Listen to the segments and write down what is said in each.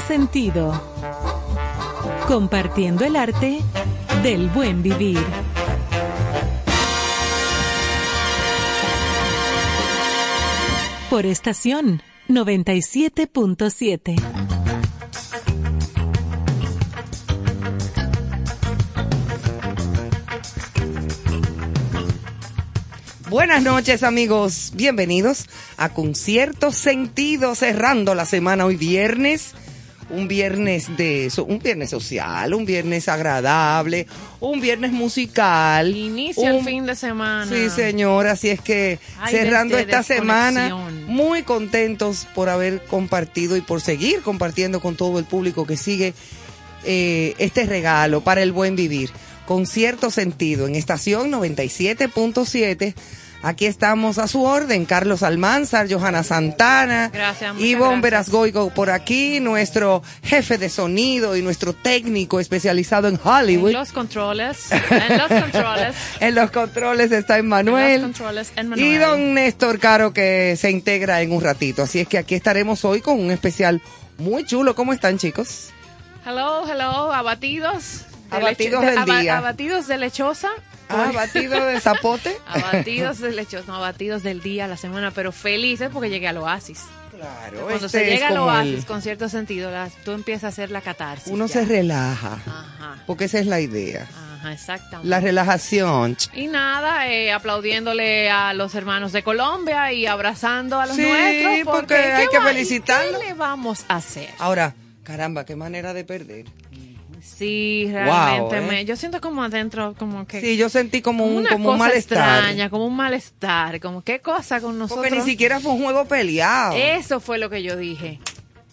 sentido. Compartiendo el arte del buen vivir. Por estación 97.7. Buenas noches amigos, bienvenidos a Concierto Sentido, cerrando la semana hoy viernes, un viernes de un viernes social, un viernes agradable, un viernes musical. Inicia un- el fin de semana. Sí, señor, así es que Ay, cerrando esta semana, muy contentos por haber compartido y por seguir compartiendo con todo el público que sigue eh, este regalo para el buen vivir. Con cierto sentido, en estación 97.7. Aquí estamos a su orden, Carlos Almanzar, Johanna Santana, Gracias, Ivonne. Verasgoico por aquí, nuestro jefe de sonido y nuestro técnico especializado en En Hollywood. los controles. En los controles. En los controles está En Emmanuel. los controles. En Y don Néstor Caro que se integra en un ratito. Así es que aquí estaremos hoy con un especial muy chulo. ¿Cómo están chicos? Hello, hello, abatidos. de Abatidos del día. Abatidos de lechosa. Ah, batido de zapote. Abatidos de lechosa, no, abatidos del día, la semana, pero felices porque llegué al oasis. Claro, Cuando este se es llega al oasis, el- con cierto sentido, tú empiezas a hacer la catarsis. uno ya. se relaja, Ajá, porque esa es la idea. ajá, exactamente. La relajación. Y nada, eh, aplaudiéndole a los hermanos de Colombia y abrazando a los Sí, nuestros. porque ¿qué hay que felicitarlos. ¿Qué le vamos a hacer? Ahora, caramba, qué manera de perder. Sí, realmente. Wow, ¿eh? me, yo siento como adentro, como que. Sí, yo sentí como un, una como un malestar. extraña, como un malestar, como qué cosa con nosotros. Porque ni siquiera fue un juego peleado. Eso fue lo que yo dije.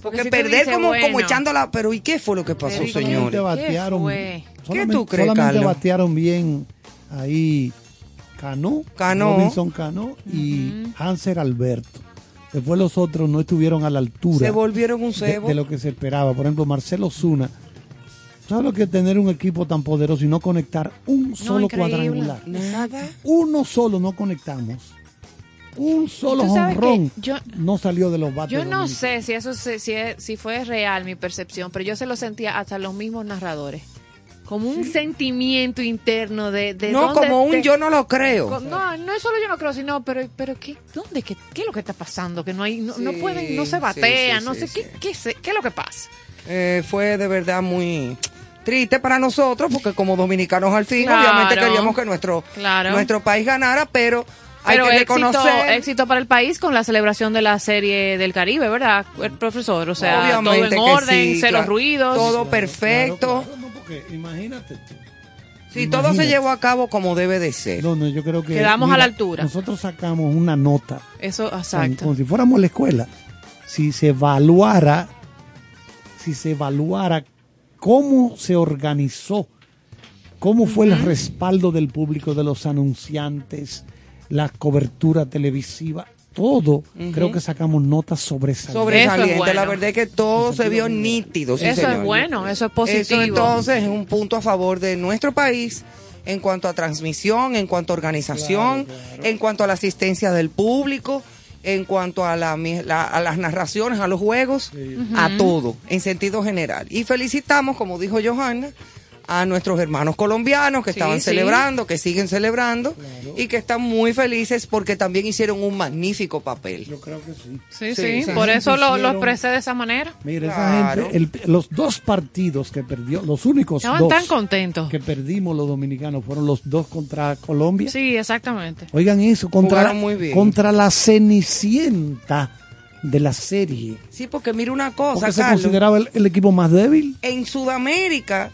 porque si tú perder dices, como, como bueno, echándola. Pero ¿y qué fue lo que pasó, Pero ¿y cómo señores? te batearon. fue? solamente- tú crees, Solamente Carlos? batearon bien ahí Cano, Cano. Robinson Cano y Hanser Alberto. Después los otros no estuvieron a la altura Se volvieron un de, cebo. de lo que se esperaba. Por ejemplo, Marcelo Zuna. ¿Sabes lo que es tener un equipo tan poderoso y no conectar un solo cuadrangular? Nada. Uno solo no conectamos. Un solo yo- no salió de los bates. Yo no dominicanos. sé si eso se- si, es- si fue real mi percepción, pero yo se lo sentía hasta los mismos narradores. Como un sentimiento interno de, de No, dónde como un te- yo no lo creo. No, no es solo yo no creo, sino, pero, pero ¿qué, ¿dónde? ¿Qué, ¿Qué es lo que está pasando? Que no hay, no, no pueden, no se batean, sí, no sí, sé, sí. ¿qué, qué, se- qué es lo que pasa? Eh, fue de verdad muy triste para nosotros, porque como dominicanos al fin, Claro. obviamente queríamos que nuestro, Claro. nuestro país ganara, pero hay que éxito, reconocer. éxito para el país con la celebración de la serie del Caribe, ¿verdad, el profesor? O sea, obviamente todo en orden, sí, cero claro. ruidos. Todo Claro, perfecto. claro, no, porque imagínate tú. Sí, todo se llevó a cabo como debe de ser. No, no, yo creo que. Quedamos a la altura. Nosotros sacamos una nota, Eso, exacto. como si fuéramos a la escuela. Si se evaluara, si se evaluara cómo se organizó, cómo fue el respaldo del público, de los anunciantes, la cobertura televisiva, todo, creo que sacamos notas sobresalientes. Sobresaliente. Eso es bueno. La verdad es que todo se vio nítido. sí, eso señor. es bueno, eso es positivo. Eso entonces es un punto a favor de nuestro país en cuanto a transmisión, en cuanto a organización, en cuanto a la asistencia del público, en cuanto a, la, la- a las narraciones, a los juegos, a todo, en sentido general. Y felicitamos, como dijo Johanna, a nuestros hermanos colombianos que Sí, estaban sí. celebrando, que siguen celebrando y que están muy felices porque también hicieron un magnífico papel. Yo creo que sí. Sí, Sí, por eso lo, lo hicieron- expresé de esa manera. Mira, Claro. esa gente, el- los dos partidos que perdió, los únicos Estaban dos tan contentos. que perdimos los dominicanos fueron los dos contra Colombia. Sí, exactamente. Oigan eso, contra, Jugaron muy bien. contra la cenicienta de la serie. Sí, porque mira una cosa, Porque se Carlos. consideraba el, el equipo más débil. en Sudamérica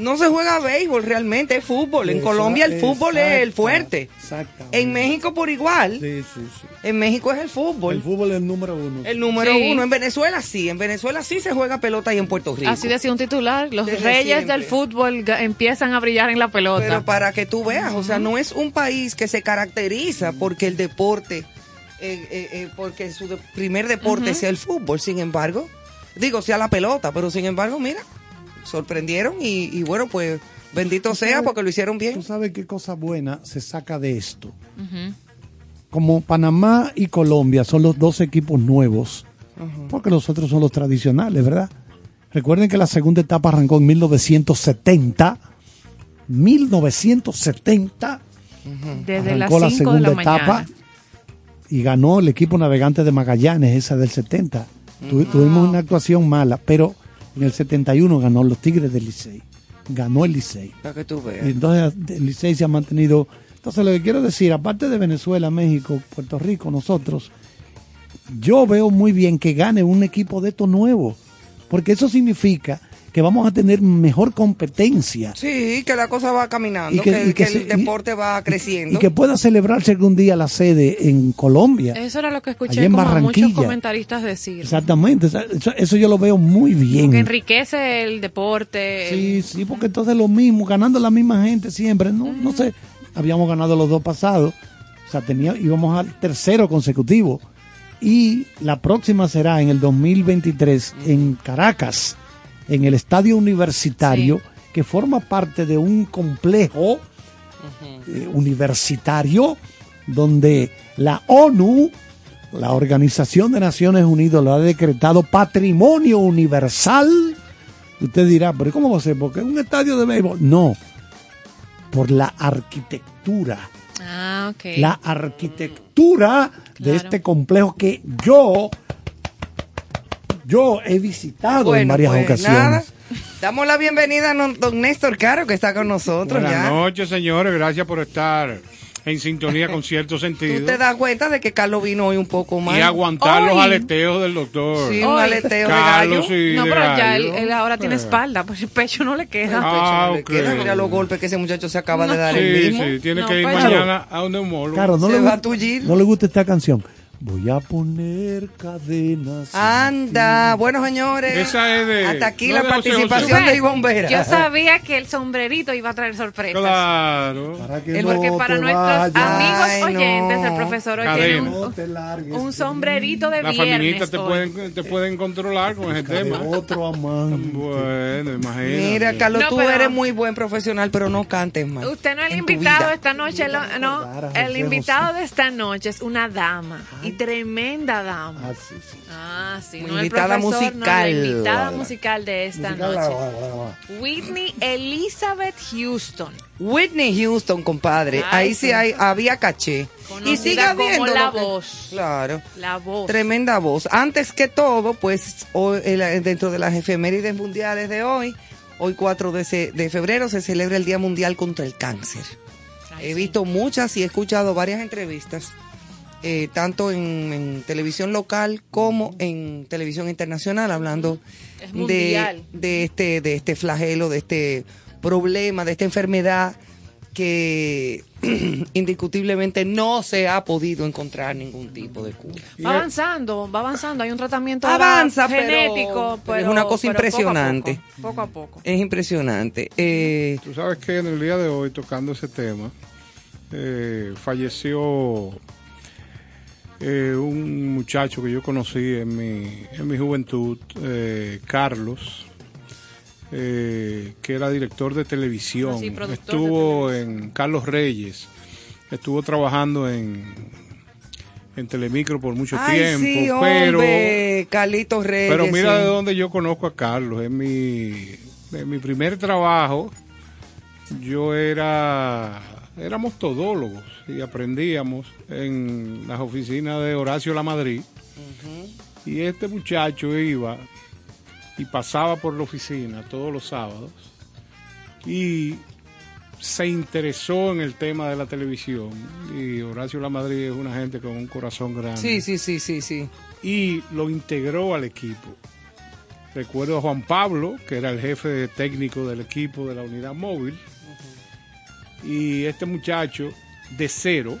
no se juega béisbol realmente, es fútbol. En Esa- Colombia el fútbol es el fuerte. Exactamente. En México por igual. Sí, sí, sí. En México es el fútbol. El fútbol es el número uno. El número Sí. uno. En Venezuela sí. En Venezuela sí se juega pelota y en Puerto Rico. Así decía un titular, los Desde reyes siempre. del fútbol empiezan a brillar en la pelota. Pero para que tú veas, o sea, no es un país que se caracteriza porque el deporte, eh, eh, eh, porque su de- primer deporte sea el fútbol. Sin embargo, digo, sea la pelota, pero sin embargo, mira, sorprendieron y, y bueno, pues Bendito sea porque lo hicieron bien. ¿Tú sabes qué cosa buena se saca de esto? Como Panamá y Colombia son los dos equipos nuevos, porque los otros son los tradicionales, ¿verdad? Recuerden que la segunda etapa arrancó en 1970. 1970 Desde las arrancó la 5 de segunda mañana. etapa y ganó el equipo navegante de Magallanes, esa del 70. Tu- Tuvimos una actuación mala, pero en el 71 ganó los Tigres del Licey. Ganó el Licey. Para que tú veas. Y entonces el Licey se ha mantenido. Entonces lo que quiero decir, aparte de Venezuela, México, Puerto Rico, nosotros, yo veo muy bien que gane un equipo de estos nuevos, porque eso significa que vamos a tener mejor competencia Sí, que la cosa va caminando, Y que- que, y que que el se- y- deporte va creciendo. y que pueda celebrarse algún día la sede en Colombia. Eso era lo que escuché en como muchos comentaristas decir. Exactamente, eso, eso yo lo veo muy bien. Que enriquece el deporte. Sí, sí, porque entonces lo mismo, ganando la misma gente siempre. No, no sé, habíamos ganado los dos pasados, o sea, tenía, íbamos al tercero consecutivo. Y la próxima será en el 2023 en Caracas, en el Estadio Universitario, que forma parte de un complejo eh, universitario donde la ONU, la Organización de Naciones Unidas, lo ha decretado patrimonio universal. Usted dirá, pero ¿cómo va a ser? Porque es un estadio de béisbol. No, por la arquitectura. Ah, ok. La arquitectura de Claro. este complejo que yo, yo he visitado en varias pues, ocasiones. nada, damos la bienvenida a don- don Néstor Caro, que está con nosotros Buenas ya. noches, señores. Gracias por estar en sintonía con cierto Tú sentido. te das cuenta de que Carlos vino hoy un poco más. Y aguantar los aleteos del doctor. Sí, un Hoy. aleteo de Carlos gallo. y no, de pero ya él, ahora tiene Eh. espalda, pues el pecho no le queda. Ah, No le ok. queda, mira los golpes que ese muchacho se acaba de dar Sí, el mismo. sí, tiene No, que ir pues- mañana a un neumólogo. Claro, no Se le, va a tullir. no le gusta esta canción. Voy a poner cadenas. Anda, bueno señores. Esa es de- Hasta aquí no la de participación de Ivonne Vera. Yo sabía que el sombrerito iba a traer sorpresas. Claro. Para que El- no Porque para nuestros vayas. amigos Ay, no. oyentes, el profesor No un, te largues un sombrerito de Las viernes. feministas te pueden, te pueden controlar con ese tema. otro amante. Bueno, imagínate. Mira, Carlos, No, tú pero- eres muy buen profesional, pero no cantes más. Usted no es el invitado esta noche, lo- no, el invitado de esta noche es una dama y tremenda dama. Ah, sí, sí. Ah, sí, no el invitada no, musical. la invitada musical de esta Musical, noche. la- la- la- la- Whitney Elizabeth Houston. Whitney Houston, compadre. Ay, Ahí sí sí. hay, había caché. Conocida Y sigue como habiendo. la que- voz. Claro. La voz. Tremenda voz. Antes que todo, pues hoy, dentro de las efemérides mundiales de hoy, hoy 4 de, se- de febrero se celebra el Día Mundial contra el Cáncer. Ay, He sí. visto muchas y he escuchado varias entrevistas, eh, tanto en, en televisión local como en televisión internacional, hablando de, mundial. de este, de este flagelo, de este problema, de esta enfermedad que indiscutiblemente no se ha podido encontrar ningún tipo de cura. Va avanzando, va avanzando. Hay un tratamiento Avanza, genético, pero pero, es una cosa pero poco a impresionante. Poco, poco a poco. Es impresionante. Eh, Tú sabes que en el día de hoy, tocando ese tema, eh, falleció eh, un muchacho que yo conocí en mi, en mi juventud, eh, Carlos, eh, que era director de televisión. Ah, sí, productor de estuvo en Carlos Reyes, estuvo trabajando en, en Telemicro por mucho ay, tiempo, sí, pero... hombre, Carlitos Reyes. Pero mira sí. de dónde yo conozco a Carlos. En mi, en mi primer trabajo, yo era. Éramos todólogos y aprendíamos en las oficinas de Horacio La Madrid. Y este muchacho iba y pasaba por la oficina todos los sábados y se interesó en el tema de la televisión. Y Horacio La Madrid es una gente con un corazón grande Sí, sí, sí, sí, sí. y lo integró al equipo. Recuerdo a Juan Pablo, que era el jefe técnico del equipo de la unidad móvil, y este muchacho de cero,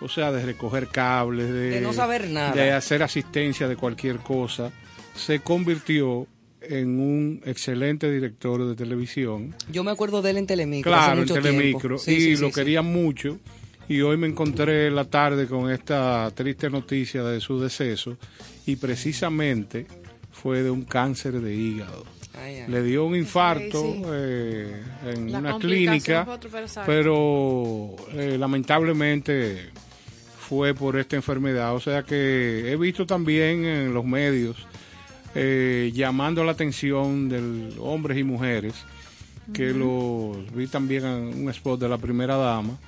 o sea, de recoger cables, de, De no saber nada. de hacer asistencia de cualquier cosa, se convirtió en un excelente director de televisión Yo me acuerdo de él en Telemicro. hace Claro, en Telemicro. Sí, y sí, lo sí. quería mucho. Y hoy me encontré la tarde con esta triste noticia de su deceso. Y precisamente fue de un cáncer de hígado. Ay, ay. Le dio un infarto sí. eh, en La una clínica, pero eh, lamentablemente fue por esta enfermedad. O sea que he visto también en los medios eh, llamando la atención de hombres y mujeres, que los vi también en un spot de la primera dama,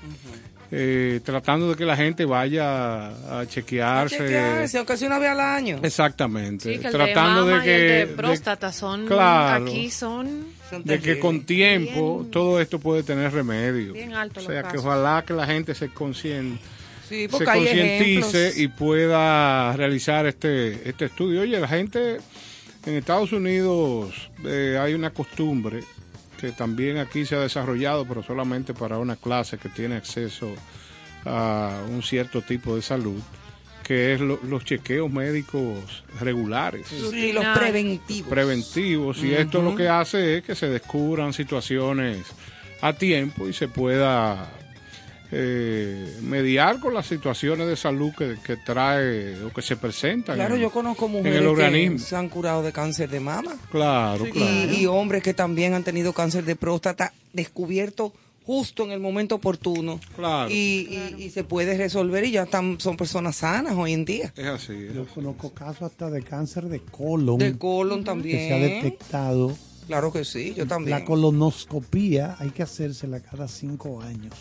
eh, tratando de que la gente vaya a chequearse. Chequearse, aunque sea una vez al año. Exactamente, Sí, que el tratando de, de que y el de de- próstata son Claro. aquí son Son de que con tiempo Bien- todo esto puede tener remedio. bien alto o los sea que casos. ojalá que la gente se consciente Sí, se concientice y pueda realizar este este estudio. Oye, la gente en Estados Unidos eh, hay una costumbre que también aquí se ha desarrollado, pero solamente para una clase que tiene acceso a un cierto tipo de salud, que es lo- los chequeos médicos regulares. Sí, los preventivos. preventivos y esto lo que hace es que se descubran situaciones a tiempo y se pueda eh, mediar con las situaciones de salud que, que trae o que se presentan. Claro, en- yo conozco en mujeres el organismo. que se han curado de cáncer de mama. Claro, Y, claro. y hombres que también han tenido cáncer de próstata descubierto justo en el momento oportuno. Claro. Y, y- y se puede resolver y ya están, son personas sanas hoy en día. Es así. es Yo así. conozco casos hasta de cáncer de colon De colon que también. se ha detectado. Claro que sí, yo también. La colonoscopía hay que hacérsela cada cinco años.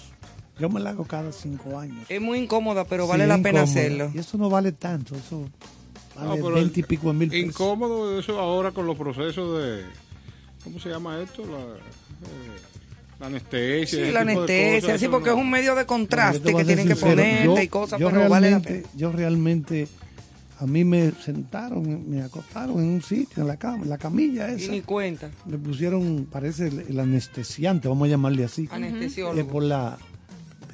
Yo me la hago cada cinco años. Es muy incómoda, pero Sí, vale la pena incómoda. hacerlo. Y eso no vale tanto, eso No, vale veinte y pico de mil pesos. Incómodo eso ahora con los procesos de... ¿Cómo se llama esto? La, eh, la anestesia. Sí, ese la anestesia, cosas, sí, porque no. es un medio de contraste que tienen que ponerte yo- y cosas, yo pero vale la realmente, pena. Yo realmente, a mí me sentaron, me acostaron en un sitio, en la cama, en la camilla Y esa. ni cuenta. Me pusieron, parece, el, el anestesiante, vamos a llamarle así. Anestesiólogo. eh, por la,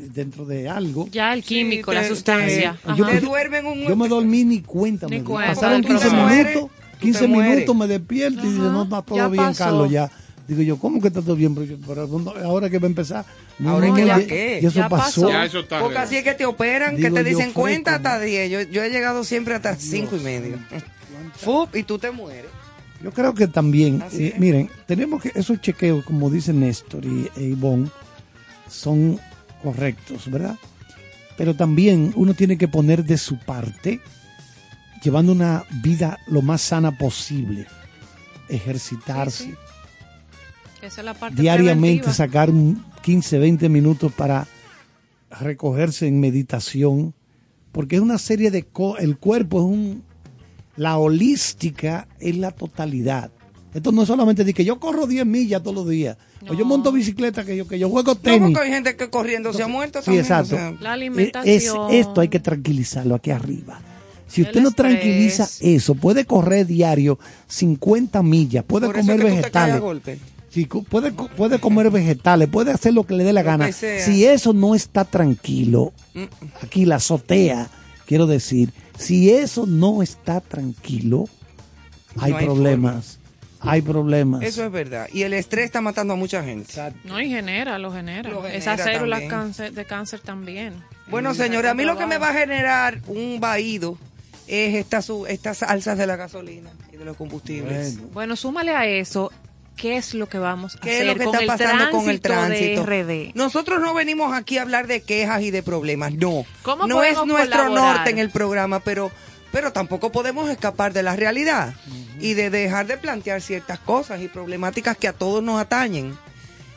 dentro de algo. ya el químico, Sí, la te- sustancia. te- yo Ajá. Duermen un... Yo me dormí ni cuenta. Ni me di. cuenta, Pasaron pero 15 tú te mueres, minutos, tú 15 te mueres. minutos me despierto y dice, Ajá, no está todo ya bien, pasó. Carlos, ya. Digo yo, ¿cómo que está todo bien? Pero, yo, pero ¿dónde- ahora que va a empezar. Ahora que ya qué, Y eso ya pasó. pasó. Ya eso está Porque real. así es que te operan, Digo que te dicen cuenta hasta ¿no? 10. Yo, yo he llegado siempre hasta 5 y medio. Fup, y tú te mueres. Yo creo que también, eh, miren, tenemos que esos chequeos, como dice Néstor y e Ivonne, son correctos, ¿verdad? Pero también uno tiene que poner de su parte, llevando una vida lo más sana posible, ejercitarse, Sí, sí. Esa es la parte diariamente preventiva. sacar un 15, 20 minutos para recogerse en meditación, porque es una serie de... co- el cuerpo es un... La holística es la totalidad. Esto no es solamente de que yo corro 10 millas todos los días, o yo No. monto bicicleta, que yo, que yo juego No, tenis. porque hay gente que corriendo se ha muerto Sí, también. exacto. o sea, La Eh, alimentación. Es, esto hay que tranquilizarlo aquí arriba. Si El usted no estrés. tranquiliza eso, puede correr diario 50 millas, puede por eso comer es que tú te caes a vegetales. golpe. Sí, cu- puede, puede comer vegetales, puede hacer lo que le dé la Lo gana. Si eso no está tranquilo, Mm, aquí la azotea, quiero decir, si eso no está tranquilo, hay, No hay problemas. Hay problemas. Eso es verdad. Y el estrés está matando a mucha gente. No, y genera, lo genera. Lo genera Esas células cáncer, de cáncer también. Bueno, señores, a mí lo que me va a generar un vaído es esta su- estas alzas de la gasolina y de los combustibles. Bueno. Bueno, súmale a eso, ¿qué es lo que vamos a ¿Qué es hacer lo que con está el pasando con el tránsito tránsito? de RD? Nosotros no venimos aquí a hablar de quejas y de problemas, no. ¿Cómo no es nuestro colaborar? norte en el programa, pero, pero tampoco podemos escapar de la realidad y de dejar de plantear ciertas cosas y problemáticas que a todos nos atañen.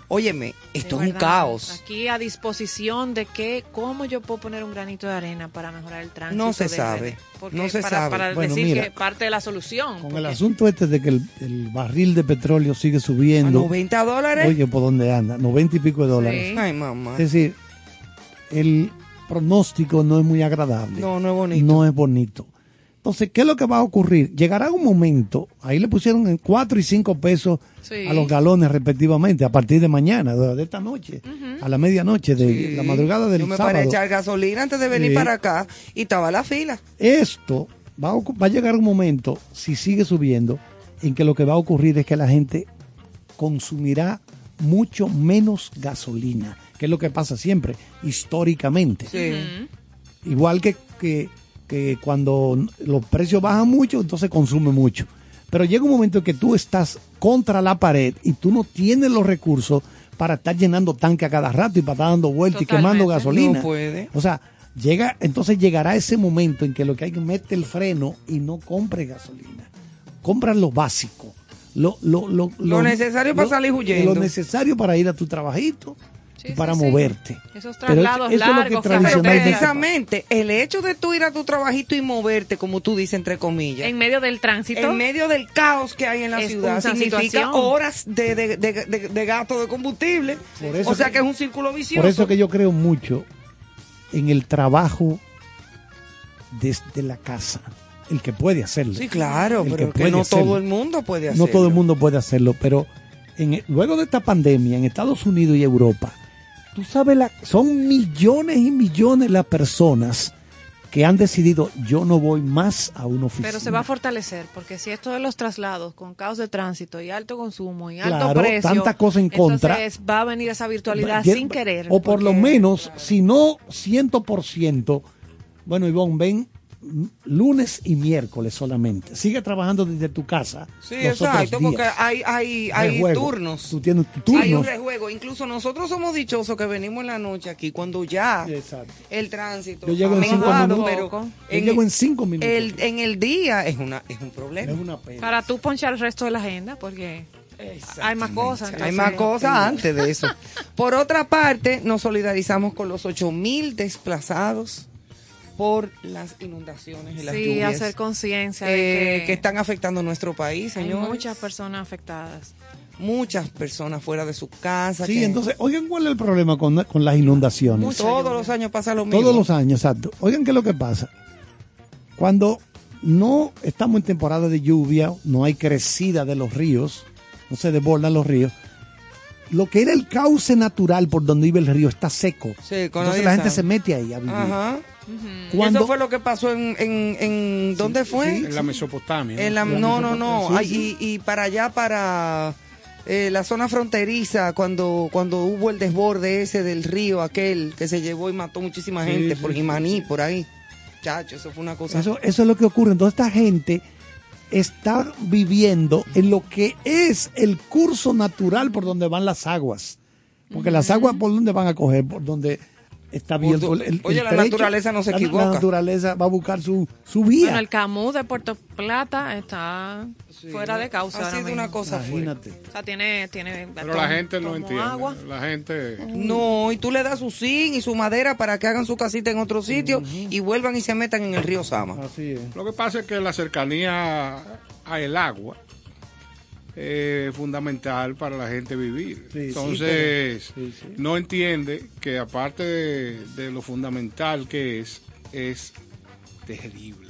Óyeme, esto es un caos. Aquí a disposición de que, cómo yo puedo poner un granito de arena para mejorar el tránsito. No se de sabe? Porque no se para, sabe. Para Bueno, decir mira, que parte de la solución. Con el asunto este de que el, el barril de petróleo sigue ¿A subiendo. 90 dólares? Oye, ¿por dónde anda? 90 y pico de dólares. Sí. Ay, mamá. Es decir, el pronóstico no es muy agradable. No, no es bonito. No es bonito. Entonces, ¿qué es lo que va a ocurrir? Llegará un momento, ahí le pusieron en 4 y 5 pesos Sí. a los galones respectivamente, a partir de mañana, de, esta noche, a la medianoche, de Sí. la madrugada del Yo me paré a sábado. echar gasolina antes de venir Sí. para acá y estaba la fila. Esto va a, va a llegar un momento, si sigue subiendo, en que lo que va a ocurrir es que la gente consumirá mucho menos gasolina, que es lo que pasa siempre, históricamente. Sí. Igual que, que, que cuando los precios bajan mucho, entonces consume mucho. Pero llega un momento en que tú estás contra la pared y tú no tienes los recursos para estar llenando tanque a cada rato y para estar dando vueltas y quemando gasolina. No puede. O sea, llega, entonces llegará ese momento en que lo que hay que meter el freno y no compre gasolina. Compran lo básico. Lo, lo, lo, Lo necesario para salir huyendo. Lo necesario para ir a tu trabajito Sí, y sí, para sí. moverte. Esos Pero traslados eso es lo que largos, tradicionalmente- precisamente el hecho de tú ir a tu trabajito y moverte, como tú dices, entre comillas, en medio del tránsito. en medio del caos que hay en la Es ciudad, una significa situación. horas de, de, de, de- de gasto de combustible. Por eso o sea que- que, es un círculo vicioso. Por eso que yo creo mucho en el trabajo desde la casa. El que puede hacerlo. Sí, claro, El pero que no hacerlo. todo el mundo puede hacerlo. No todo el mundo puede hacerlo, pero en el- luego de esta pandemia en Estados Unidos y Europa, tú sabes, la, son millones y millones las personas que han decidido yo no voy más a una oficina. Pero se va a fortalecer, porque si esto de los traslados con caos de tránsito y alto consumo y alto Claro, precio, tanta cosa en contra. entonces va a venir esa virtualidad sin querer. O por lo menos, si no 100%, bueno, Ivonne, ven lunes y miércoles solamente. Sigue trabajando desde tu casa. Sí, los otros exacto, porque hay, hay, hay turnos. Tú tienes tu Hay un rejuego. Incluso nosotros somos dichosos que venimos en la noche aquí cuando ya Exacto. el tránsito Yo llego ha en cinco minutos. pero Yo llego en cinco minutos. el- en el día es una es un problema. Es una pena. Para tú ponchar el resto de la agenda, porque hay más cosas. Hay más cosas antes de eso. Por otra parte, nos solidarizamos con los 8 mil desplazados por las inundaciones y las Sí, lluvias hacer conciencia eh, de que... que, están afectando nuestro país, hay señores. muchas personas afectadas. Muchas personas fuera de su casa. Sí, que entonces, oigan cuál es el problema con, con las inundaciones. Todos lluvia. los años pasa lo mismo. Todos los años, exacto. Oigan qué es lo que pasa. Cuando no estamos en temporada de lluvia, no hay crecida de los ríos, no se desbordan los ríos, lo que era el cauce natural por donde iba el río está seco. Sí, con Entonces la gente sabe. se mete ahí a vivir. Ajá. Y Cuando- Eso fue lo que pasó en, en, en ¿dónde fue? En la Mesopotamia. ¿no? En la, La no, no, Ay, Y, y para allá, para eh, la zona fronteriza, cuando, cuando hubo el desborde ese del río, aquel que se llevó y mató muchísima gente sí, por sí, Jimaní, por ahí. Chacho, eso fue una cosa. Eso, eso es lo que ocurre. Entonces esta gente está viviendo en lo que es el curso natural por donde van las aguas. Porque las aguas por donde van a coger, por donde está abierto do- el, el Oye, la trecho. naturaleza no se La- equivoca. La naturaleza va a buscar su, su vía. Bueno, el Camus de Puerto Plata está fuera de causa Ha ahora sido mismo. una cosa fuerte. Imagínate. O sea, tiene, tiene Pero la gente no entiende. agua. La gente... No, y tú le das su zinc y su madera para que hagan su casita en otro sitio y vuelvan y se metan en el río Sama. Así es. Lo que pasa es que la cercanía a el agua es fundamental para la gente vivir. Sí, sí, Entonces, pero- sí, sí. no entiende que aparte de, de lo fundamental que es, es terrible.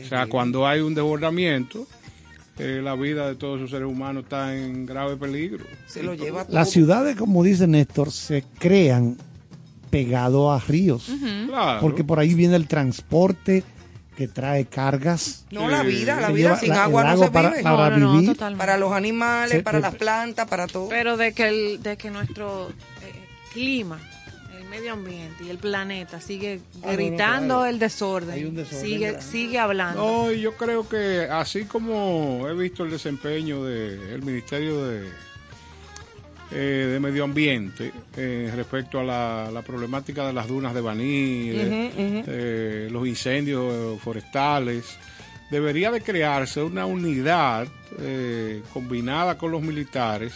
O sea, cuando hay un desbordamiento, eh, la vida de todos los seres humanos está en grave peligro. Se lo lleva todo. Las ciudades, como dice Néstor, se crean pegado a ríos. Claro. Porque por ahí viene el transporte que trae cargas. No, la vida, la vida lleva sin la- agua el no se para- vive. para No, no, no, vivir. totalmente. Para los animales, Se- para las plantas, para todo. Pero de que, el, de que nuestro eh, clima, el medio ambiente y el planeta sigue Ah, no, no, gritando claro. el desorden, Hay un desorden sigue, grande. sigue hablando. No, y yo creo que así como he visto el desempeño del Ministerio de, eh, de Medio Ambiente eh, respecto a la, la problemática de las dunas de Baní, los incendios forestales, debería de crearse una unidad eh, combinada con los militares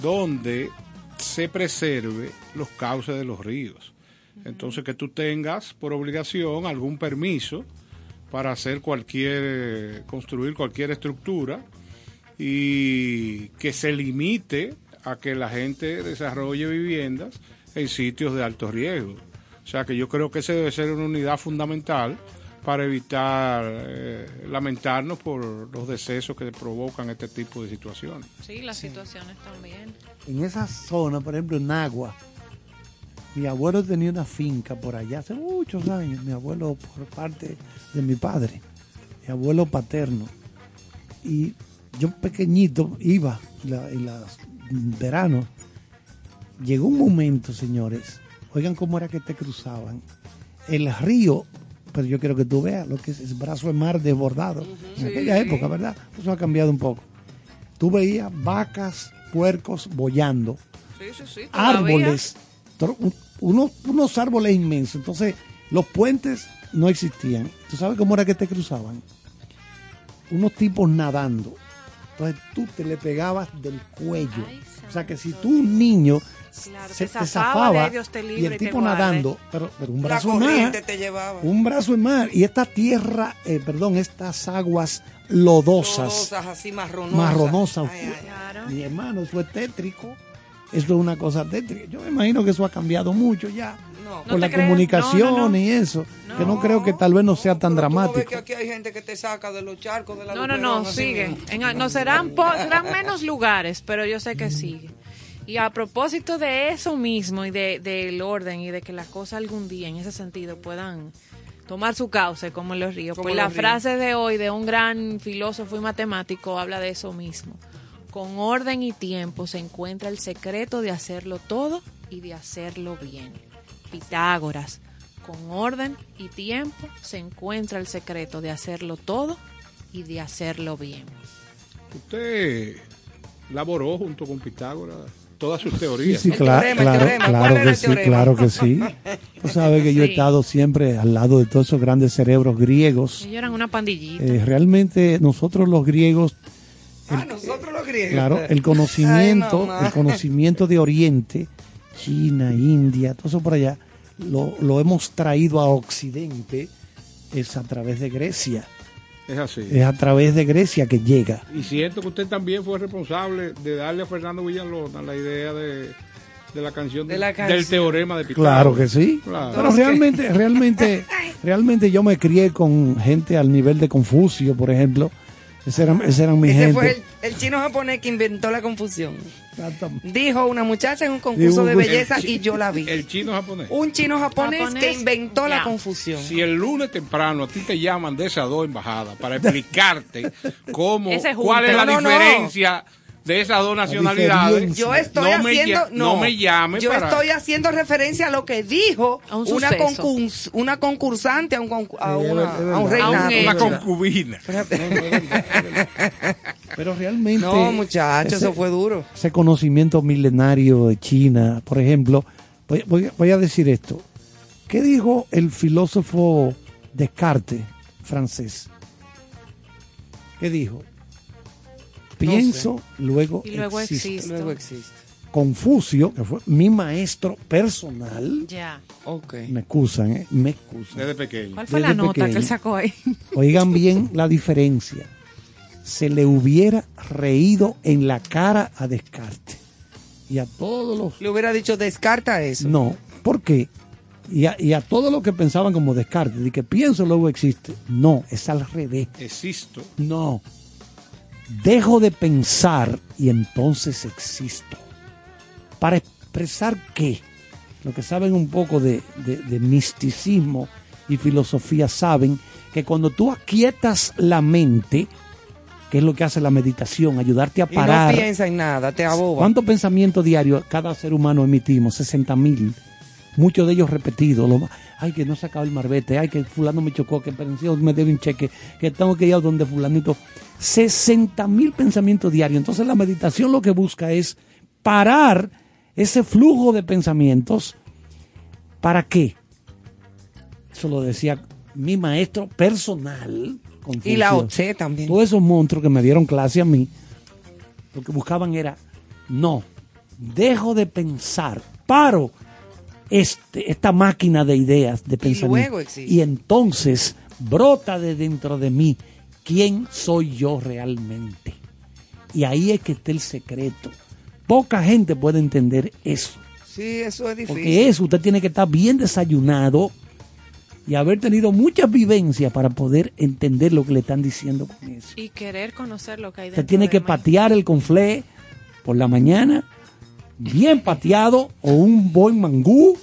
donde se preserve los cauces de los ríos. Entonces que tú tengas por obligación algún permiso para hacer cualquier, construir cualquier estructura y que se limite a que la gente desarrolle viviendas en sitios de alto riesgo. O sea que yo creo que ese debe ser una unidad fundamental para evitar eh, lamentarnos por los decesos que provocan este tipo de situaciones. Sí, las situaciones también. En esa zona, por ejemplo, en Agua, mi abuelo tenía una finca por allá hace muchos años. Mi abuelo por parte de mi padre, mi abuelo paterno. Y yo pequeñito iba la- en los veranos. Llegó un momento, señores, oigan cómo era que te cruzaban. El río pero yo quiero que tú veas lo que es el brazo de mar desbordado. En aquella época, ¿verdad? Eso ha cambiado un poco. Tú veías vacas, puercos bollando, Sí, sí, árboles, unos, unos árboles inmensos. Entonces, los puentes no existían. ¿Tú sabes cómo era que te cruzaban? Unos tipos nadando. Entonces tú te le pegabas del cuello. Ay, o sea que si tú, un niño, Claro, se te zafaba zafaba de Dios te y libre el y tipo nadando, pero, pero un brazo más. te llevaba. Un brazo en mar. Y esta tierra, eh, perdón, estas aguas lodosas, Lodosas, así marronosas. marronosas. Ay, ay, ay. Claro. Mi hermano, eso es tétrico. Eso es una cosa tétrica. Yo me imagino que eso ha cambiado mucho ya. No. por la comunicación No, no, no. y eso. Que no creo que tal vez no sea tan ves dramático. que aquí hay gente que te saca de los charcos de la No, no, Luperón, no, sigue. En- no serán, po- serán menos lugares, pero yo sé que sigue. Y a propósito de eso mismo y de- del orden y de que las cosas algún día en ese sentido puedan tomar su cauce como en los ríos, Como pues la ríos. frase de hoy de un gran filósofo y matemático habla de eso mismo. Con orden y tiempo se encuentra el secreto de hacerlo todo y de hacerlo bien. Pitágoras. Con orden y tiempo se encuentra el secreto de hacerlo todo y de hacerlo bien. Usted laboró junto con Pitágoras todas sus teorías. sí, teorema, claro, teorema. ¿Cuál claro era que sí, claro que sí. Tú sabes que yo he estado siempre al lado de todos esos grandes cerebros griegos. Ellos eran una pandillita. Eh, realmente nosotros los griegos, Ah, nosotros los griegos. claro, el conocimiento, Ay, el conocimiento de Oriente, China, India, todo eso por allá, lo, lo hemos traído a Occidente es a través de Grecia. Es así. Es a través de Grecia que llega. Y siento que usted también fue responsable de darle a Fernando Villalona la idea de, de la canción, De del- la del canción. teorema de Pitágoras. Claro que sí. Claro. Pero realmente, realmente, realmente yo me crié con gente al nivel de Confucio, por ejemplo. Ese eran, ese eran mi Ese gente. fue el, el chino japonés que inventó la confusión. Dijo una muchacha en un concurso de belleza y yo la vi. El chino japonés. Un chino japonés, Japonés, que inventó la confusión. Si el lunes temprano a ti te llaman de esas dos embajadas para explicarte cómo, cuál es la No, no, no. diferencia de esas dos nacionalidades. Yo estoy no me haciendo, lla- no, me llame yo para- estoy haciendo referencia a lo que dijo A un una, concurs- una concursante a un, concu- a una- a un reinado. A un una concubina. Pero realmente. No, muchachos, eso fue duro. Ese conocimiento milenario de China, por ejemplo. Voy, voy- voy a decir esto. ¿Qué dijo el filósofo Descartes, francés? ¿Qué dijo? Pienso, luego, Y luego existo. existe. Luego existe. Confucio, que fue mi maestro personal, Ya. Ok. me excusan, ¿eh? me excusan. Desde pequeño. ¿Cuál fue Desde la nota pequeño. que él sacó ahí? Oigan bien la diferencia. Se le hubiera reído en la cara a Descartes. Y a todos los... Le hubiera dicho, descarta eso. No, ¿por qué? Y a, y a todos los que pensaban como Descartes, de que pienso luego existe. No, es al revés. Existo. No. Dejo de pensar y entonces existo. ¿Para expresar qué? Los que saben un poco de, de- de misticismo y filosofía saben que cuando tú aquietas la mente, que es lo que hace la meditación, ayudarte a Y parar. no piensa en nada, te aboba. ¿Cuántos pensamientos diarios cada ser humano emitimos? 60 mil. Muchos de ellos repetidos. Lo- ay, que no se acaba el marbete. Ay, que fulano me chocó. Que me debe un cheque. Que tengo que ir a donde fulanito. 60 mil pensamientos diarios. Entonces la meditación lo que busca es parar ese flujo de pensamientos. ¿Para qué? Eso lo decía mi maestro personal. Y la. OC también. Todos esos monstruos que me dieron clase a mí, lo que buscaban era, no, dejo de pensar, paro este, esta máquina de ideas, de pensamiento. existe. Y entonces brota de dentro de mí quién soy yo realmente. Y ahí es que está el secreto. Poca gente puede entender eso. Sí, eso es difícil. Porque eso usted tiene que estar bien desayunado y haber tenido muchas vivencias para poder entender lo que le están diciendo con eso. Y querer conocer lo que hay Usted dentro tiene de que patear el conflé por la mañana, bien pateado, o un buen mangú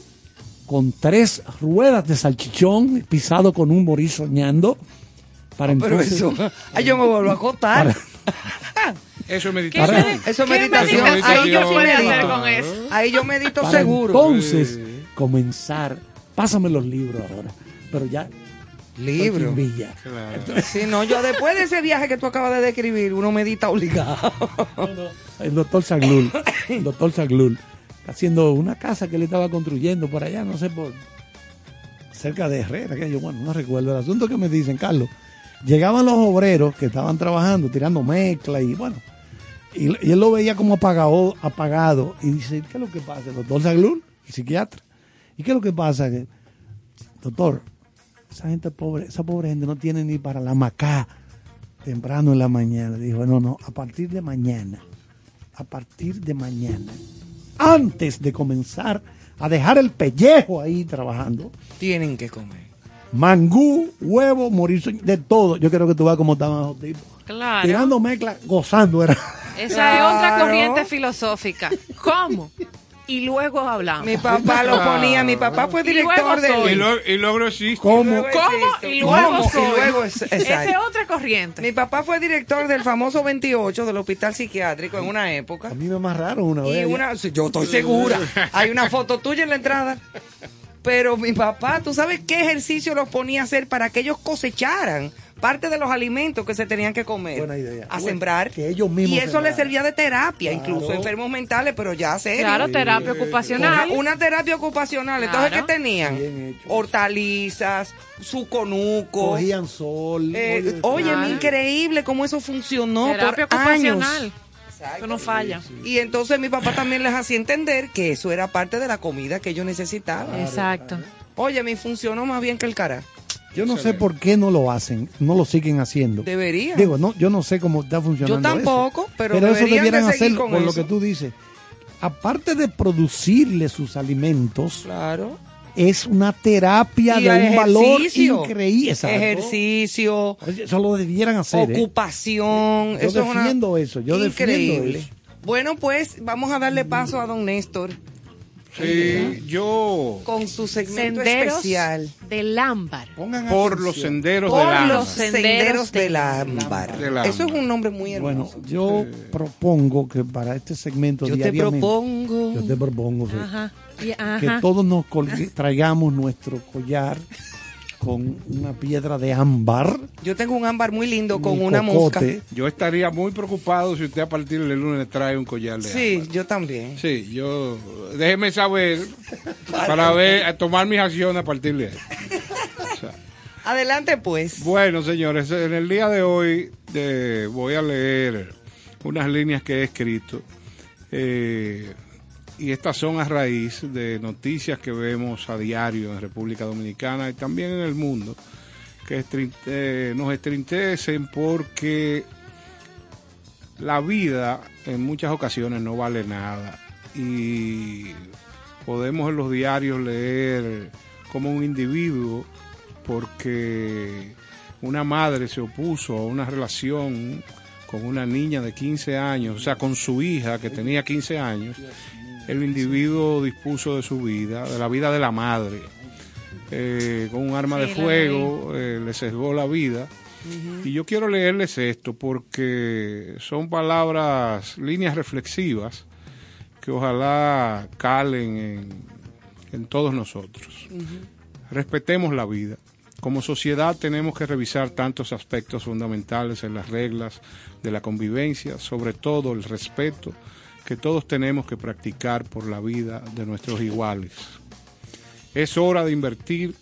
con tres ruedas de salchichón pisado con un morí soñando. Para Pero entonces, eso, ay, yo me vuelvo a acotar. Eso es ¿Qué, meditación. medi- Eso es meditación. Ahí yo hacer medito. con eso? Ahí yo medito para seguro. entonces comenzar. Pásame los libros ahora. Pero ya Libro. Claro. Sí, no, yo después de ese viaje que tú acabas de describir, uno medita obligado. El doctor Saglul, el doctor Saglul, haciendo una casa que él estaba construyendo por allá, no sé, por cerca de Herrera, que yo, bueno, no recuerdo el asunto que me dicen, Carlos. Llegaban los obreros que estaban trabajando, tirando mezcla y bueno, y, y él lo veía como apagado, apagado y dice, ¿qué es lo que pasa? El doctor Saglul, el psiquiatra. ¿Y qué es lo que pasa? Doctor, esa gente pobre, esa pobre gente no tiene ni para la macá temprano en la mañana. Dijo, no, no, a partir de mañana, a partir de mañana, antes de comenzar a dejar el pellejo ahí trabajando, Tienen que comer. mangú, huevo, morir, soñ- de todo. Yo creo que tú vas como estaban los tipos. Claro. Tirando mezcla, gozando era. Esa Claro. es otra corriente filosófica. ¿Cómo? Y luego hablamos. Mi papá lo ponía, mi papá fue Y luego director soy. Y, lo- y logro existe. ¿Cómo? Luego ¿Cómo? Y luego. Y luego es- Esa es otra corriente. Mi papá fue director del famoso 28 del hospital psiquiátrico en una época. A mí me amarraron una Y vez. una, sí, yo estoy segura. Hay una foto tuya en la entrada. Pero mi papá, ¿tú sabes qué ejercicio los ponía a hacer para que ellos cosecharan parte de los alimentos que se tenían que comer? Buena idea. A Bueno, sembrar. que ellos mismos y eso les servía de terapia, Claro. incluso enfermos mentales, pero ya serio. Claro, terapia Una, ocupacional. una terapia ocupacional. Entonces, Claro. ¿qué tenían? Bien hecho. Hortalizas, su conuco. Cogían sol. Eh, oye, Claro. increíble cómo eso funcionó terapia por años. ocupacional. Eso no falla. Y entonces mi papá también les hacía entender que eso era parte de la comida que ellos necesitaban. Exacto. Oye, me funcionó más bien que el cara. Yo no sé por qué no lo hacen, no lo siguen haciendo. Debería. Digo, no, yo no sé cómo está funcionando. Yo tampoco, eso. pero eso deberían de debieran seguir hacerlo con por lo que tú dices. Aparte de producirle sus alimentos, claro. es una terapia Y de un valor increíble. Ejercicio, eso lo debieran hacer. ¿eh? ocupación. Yo eso es una- defiendo eso, yo defiendo increíble. eso. Bueno, pues vamos a darle paso a don Néstor Sí, yo con su segmento Senderos especial. del ámbar. Pongan por atención. los senderos Por del alma. los senderos del ámbar. Del ámbar. Eso es un nombre muy hermoso. Bueno, yo propongo que para este segmento yo te propongo. Yo te propongo, sí, Ajá. Y- que ajá. todos nos traigamos nuestro collar con una piedra de ámbar. Yo tengo un ámbar muy lindo con un una mosca. Yo estaría muy preocupado si usted a partir del lunes trae un collar de Sí, ámbar. yo también. Sí, yo déjeme saber para ver a tomar mis acciones a partir de ahí. Adelante, pues. Bueno, señores, en el día de hoy eh, voy a leer unas líneas que he escrito. eh, y estas son a raíz de noticias que vemos a diario en República Dominicana y también en el mundo, que eh, nos estrintecen porque la vida en muchas ocasiones no vale nada. Y podemos en los diarios leer como un individuo porque una madre se opuso a una relación con una niña de 15 años, o sea, con su hija que tenía 15 años, el individuo dispuso de su vida, de la vida de la madre, eh, con un arma de Sí, fuego, eh, le sesgó la vida. Y yo quiero leerles esto porque son palabras, líneas reflexivas que ojalá calen en, en todos nosotros. Respetemos la vida. Como sociedad tenemos que revisar tantos aspectos fundamentales en las reglas de la convivencia, sobre todo el respeto que todos tenemos que practicar por la vida de nuestros iguales. Es hora de invertir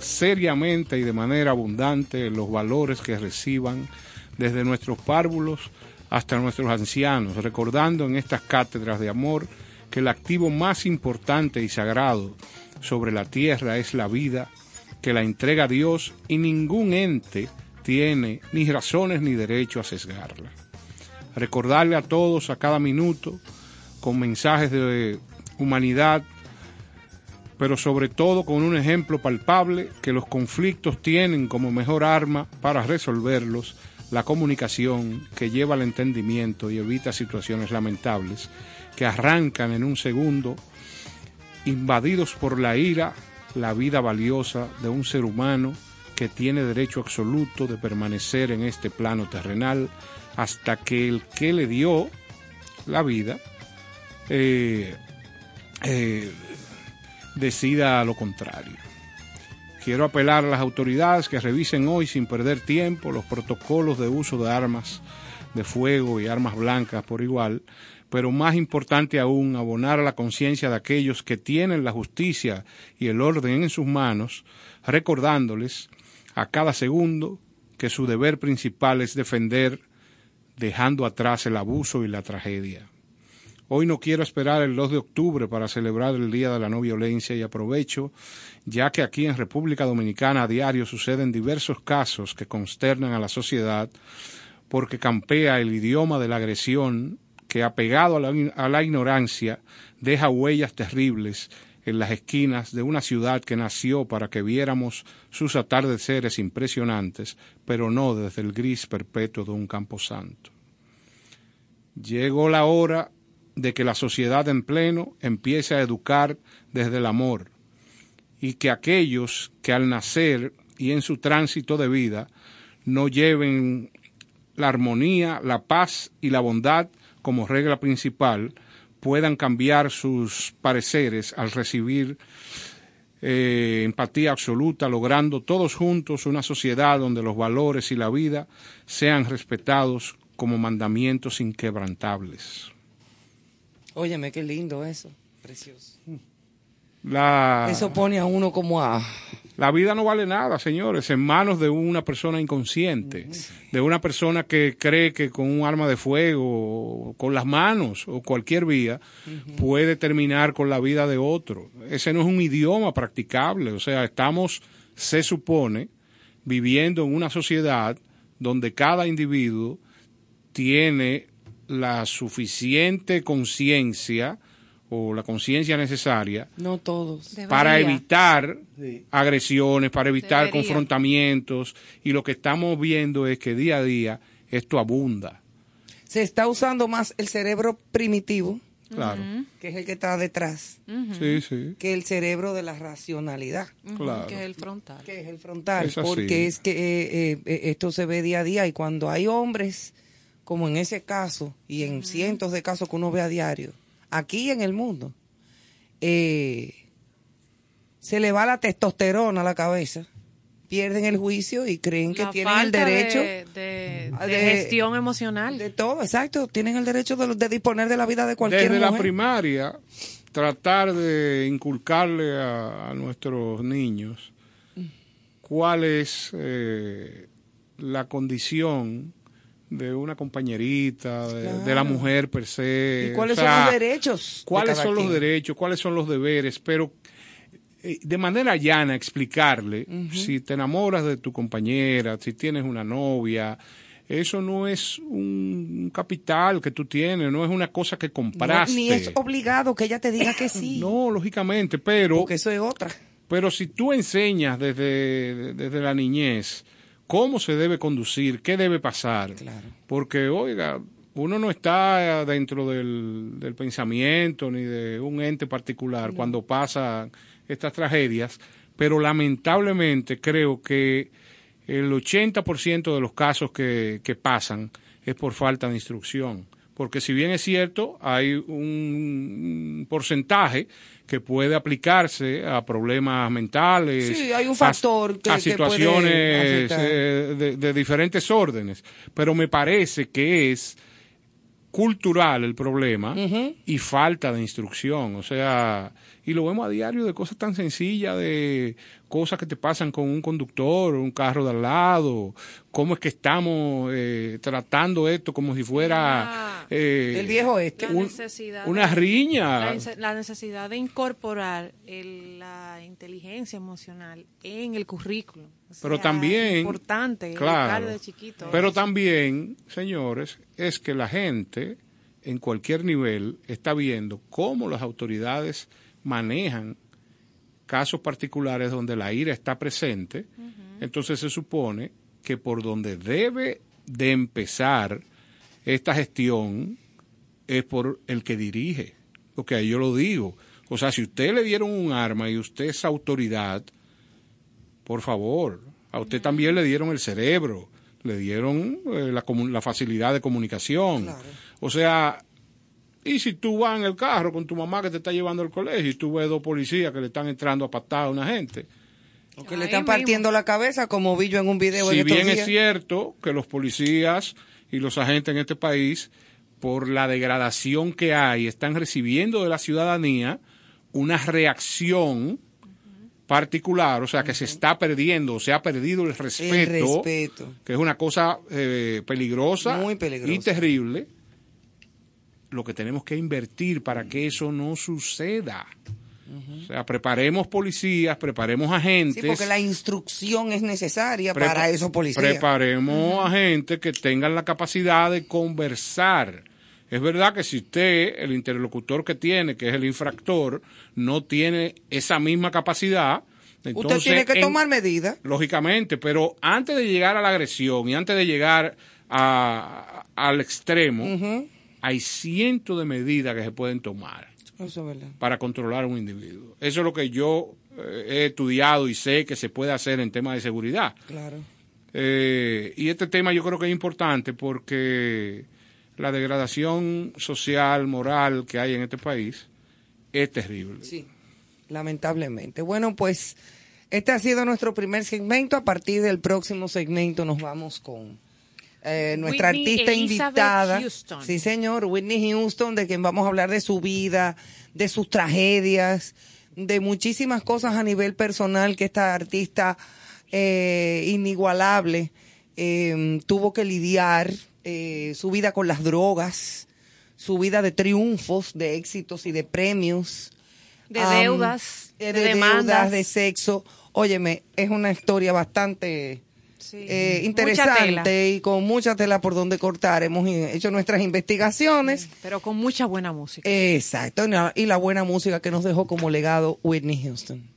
seriamente y de manera abundante los valores que reciban desde nuestros párvulos hasta nuestros ancianos, recordando en estas cátedras de amor que el activo más importante y sagrado sobre la tierra es la vida, que la entrega Dios y ningún ente tiene ni razones ni derecho a sesgarla. Recordarle a todos a cada minuto con mensajes de humanidad, pero sobre todo con un ejemplo palpable que los conflictos tienen como mejor arma para resolverlos la comunicación que lleva al entendimiento y evita situaciones lamentables que arrancan en un segundo, invadidos por la ira, la vida valiosa de un ser humano que tiene derecho absoluto de permanecer en este plano terrenal hasta que el que le dio la vida eh, eh, decida lo contrario. Quiero apelar a las autoridades que revisen hoy sin perder tiempo los protocolos de uso de armas de fuego y armas blancas por igual, pero más importante aún, abonar a la conciencia de aquellos que tienen la justicia y el orden en sus manos, recordándoles a cada segundo que su deber principal es defender, dejando atrás el abuso y la tragedia. Hoy no quiero esperar el 2 de octubre para celebrar el Día de la No Violencia y aprovecho, ya que aquí en República Dominicana a diario suceden diversos casos que consternan a la sociedad porque campea el idioma de la agresión que apegado a la, a la ignorancia deja huellas terribles en las esquinas de una ciudad que nació para que viéramos sus atardeceres impresionantes, pero no desde el gris perpetuo de un camposanto. Llegó la hora de que la sociedad en pleno empiece a educar desde el amor y que aquellos que al nacer y en su tránsito de vida no lleven la armonía, la paz y la bondad como regla principal, puedan cambiar sus pareceres al recibir eh, empatía absoluta, logrando todos juntos una sociedad donde los valores y la vida sean respetados como mandamientos inquebrantables. Óyeme, qué lindo eso, precioso. La, Eso pone a uno como a... La vida no vale nada, señores, en manos de una persona inconsciente, de una persona que cree que con un arma de fuego, con las manos o cualquier vía, puede terminar con la vida de otro. Ese no es un idioma practicable, o sea, estamos, se supone, viviendo en una sociedad donde cada individuo tiene la suficiente conciencia o la conciencia necesaria No todos. Debería. para evitar Sí. agresiones, para evitar Debería. confrontamientos y lo que estamos viendo es que día a día esto abunda. Se está usando más el cerebro primitivo, Claro. que es el que está detrás, Sí, sí. que el cerebro de la racionalidad, Claro. Que es el frontal. que es el frontal, Es porque es que eh, eh, eh, esto se ve día a día y cuando hay hombres, como en ese caso y en cientos de casos que uno ve a diario, aquí en el mundo, eh, se le va la testosterona a la cabeza, pierden el juicio y creen que La tienen el derecho de, de- de de- gestión emocional. de todo, exacto, tienen el derecho de, de disponer de la vida de cualquier Desde la primaria, tratar de inculcarle a, a nuestros niños cuál es eh, la condición de una compañerita, de, de la mujer per se. ¿Y cuáles o sea, son los derechos? de cuáles son los derechos, cuáles son los deberes, pero eh, de manera llana explicarle si te enamoras de tu compañera, si tienes una novia, eso no es un capital que tú tienes, no es una cosa que No, compraste. ni es obligado que ella te diga que sí, No, lógicamente, pero porque eso es otra. pero si tú enseñas desde, desde la niñez cómo se debe conducir, qué debe pasar, Claro. porque, oiga, uno no está dentro del, del pensamiento ni de un ente particular cuando pasan estas tragedias, pero lamentablemente creo que el 80% de los casos que, que pasan es por falta de instrucción. Porque si bien es cierto, hay un porcentaje que puede aplicarse a problemas mentales. Sí, hay un a- factor a, que situaciones eh, de, de diferentes órdenes. Pero me parece que es cultural el problema y falta de instrucción. O sea, y lo vemos a diario de cosas tan sencillas, de cosas que te pasan con un conductor, un carro de al lado, cómo es que estamos eh, tratando esto como si fuera... Ah, eh, El viejo este. Un- una de- riña. La, necesidad de incorporar el- la inteligencia emocional en el currículum. O Pero sea, también, es importante claro, de chiquito. pero eso. también, señores, es que la gente en cualquier nivel está viendo cómo las autoridades manejan casos particulares donde la ira está presente, entonces se supone que por donde debe de empezar esta gestión es por el que dirige, porque ahí yo lo digo. O sea, si usted le dieron un arma y usted es autoridad, por favor, a usted también le dieron el cerebro, le dieron eh, la, facilidad de comunicación. Claro. O sea, y si tú vas en el carro con tu mamá que te está llevando al colegio y tú ves dos policías que le están entrando a patada a una gente, Que le están mismo. partiendo la cabeza, como vi yo en un video Si bien es cierto que los policías y los agentes en este país, por la degradación que hay, están recibiendo de la ciudadanía una reacción particular, o sea, que se está perdiendo, se ha perdido el respeto, El respeto. que es una cosa eh, peligrosa, Muy peligrosa. y terrible. Lo que tenemos que invertir para que eso no suceda. O sea, preparemos policías, preparemos agentes. Sí, porque la instrucción es necesaria Prepa- para esos policías. Preparemos a gente que tengan la capacidad de conversar. Es verdad que si usted, el interlocutor que tiene, que es el infractor, no tiene esa misma capacidad, entonces... Usted tiene que en- tomar medidas. Lógicamente, pero antes de llegar a la agresión y antes de llegar a- al extremo, hay cientos de medidas que se pueden tomar Eso es verdad. para controlar a un individuo. Eso es lo que yo eh, he estudiado y sé que se puede hacer en temas de seguridad. Claro. Eh, y este tema yo creo que es importante porque la degradación social, moral que hay en este país es terrible. Sí, lamentablemente. Bueno, pues este ha sido nuestro primer segmento. A partir del próximo segmento nos vamos con eh, nuestra Whitney artista Elizabeth invitada. Houston. Sí, señor, Whitney Houston, de quien vamos a hablar de su vida, de sus tragedias, de muchísimas cosas a nivel personal que esta artista eh, inigualable eh, tuvo que lidiar, eh, su vida con las drogas, su vida de triunfos, de éxitos y de premios De deudas, eh, de, de, demandas. deudas, de sexo. Óyeme, es una historia bastante Sí. eh, interesante y con mucha tela por donde cortar. Hemos hecho nuestras investigaciones. Pero con mucha buena música. Exacto, y la buena música que nos dejó como legado Whitney Houston.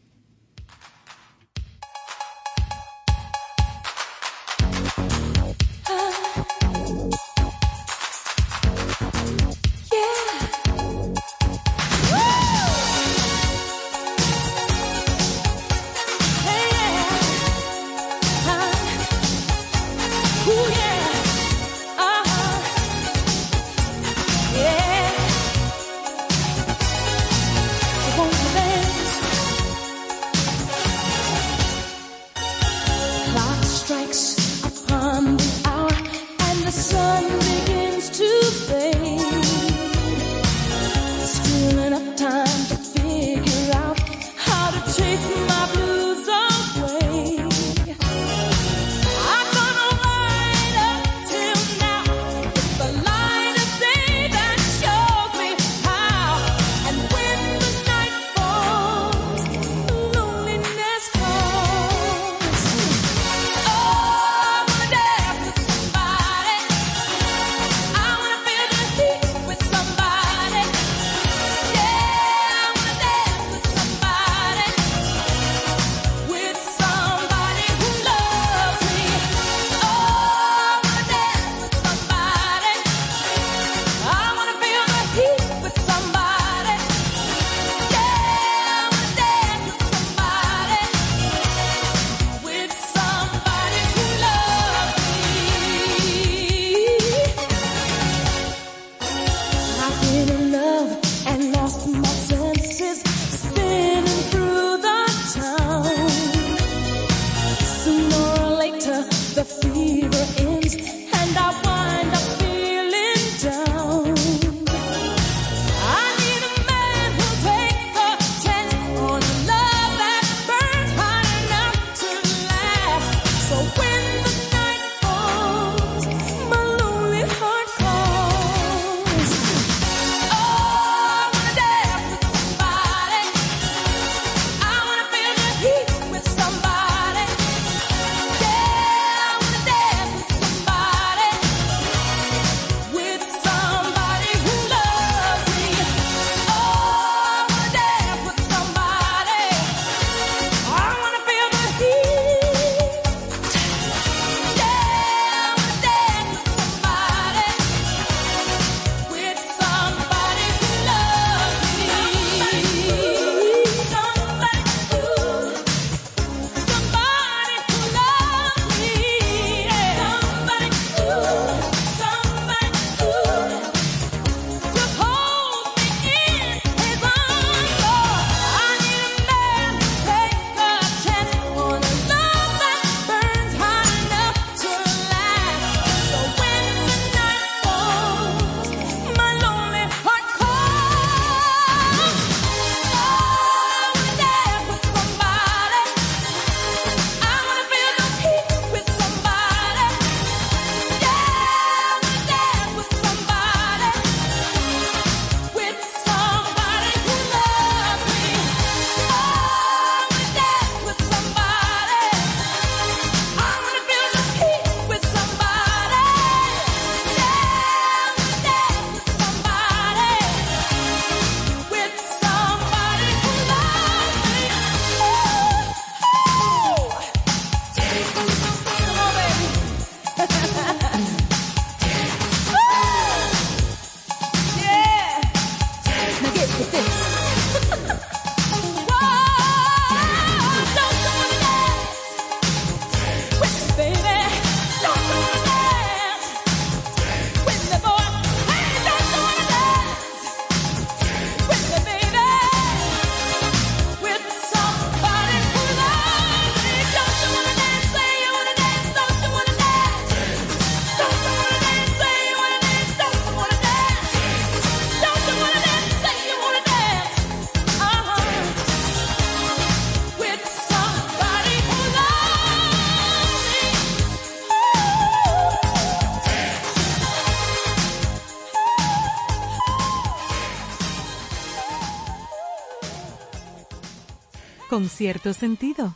con cierto sentido.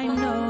I know.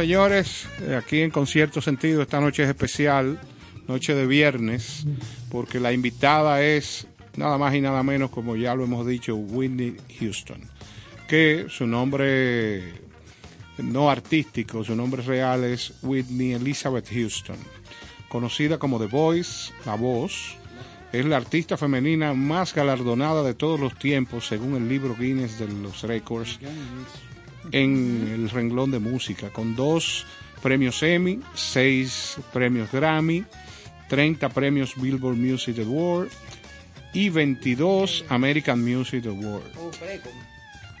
señores, eh, aquí en Concierto Sentido esta noche es especial, noche de viernes, porque la invitada es nada más y nada menos, como ya lo hemos dicho, Whitney Houston, que su nombre no artístico, su nombre real es Whitney Elizabeth Houston, conocida como The Voice, La Voz. Es la artista femenina más galardonada de todos los tiempos, según el libro Guinness de los Records, en el renglón de música, con dos premios Emmy, seis premios Grammy, 30 premios Billboard Music Award y 22 American Music Award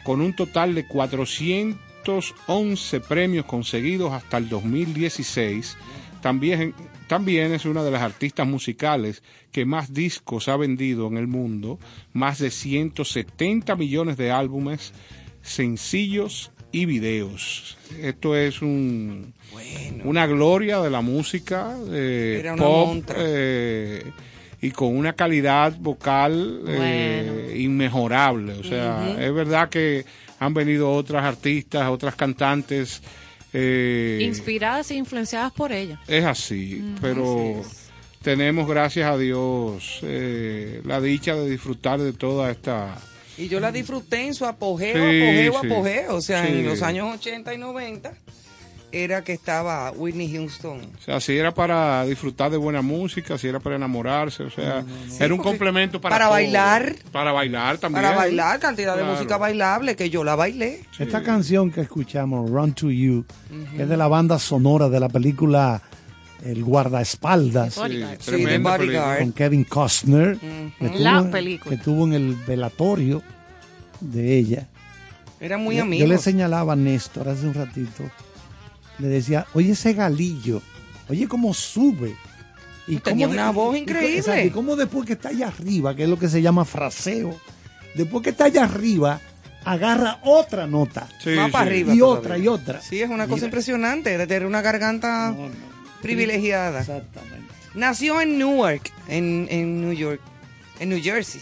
con un total de 411 premios conseguidos hasta el 2016. También, también es una de las artistas musicales que más discos ha vendido en el mundo, más de 170 millones de álbumes, sencillos y videos. Esto es un, una gloria de la música eh, Era una pop eh, y con una calidad vocal eh, inmejorable. O sea, es verdad que han venido otras artistas, otras cantantes. eh, Inspiradas e influenciadas por ella. es así, pero tenemos, gracias a Dios, eh, la dicha de disfrutar de toda esta... Y yo la disfruté en su apogeo, Sí, apogeo, sí. apogeo. O sea, Sí. en los años 80 y 90 era que estaba Whitney Houston. O sea, si era para disfrutar de buena música, si era para enamorarse, o sea, era un complemento para para todo. bailar. Para bailar también. Para bailar, cantidad de música bailable que yo la bailé. Esta canción que escuchamos, Run to You, que es de la banda sonora de la película El guardaespaldas Sí, tremenda película. Con Kevin Costner, que, La tuvo, película. que tuvo en el velatorio de ella. Eran muy Yo- amigos. Yo le señalaba a Néstor hace un ratito, le decía, oye ese galillo, oye cómo sube. Y Tenía cómo una voz y- increíble. exacto, y cómo después que está allá arriba, que es lo que se llama fraseo, después que está allá arriba, agarra otra nota. Sí, Más sí. para arriba. Y todavía. otra, y otra. Sí, es una cosa impresionante, de tener una garganta No, no. Privilegiada. Exactamente. Nació en Newark, en, en New York, en New Jersey,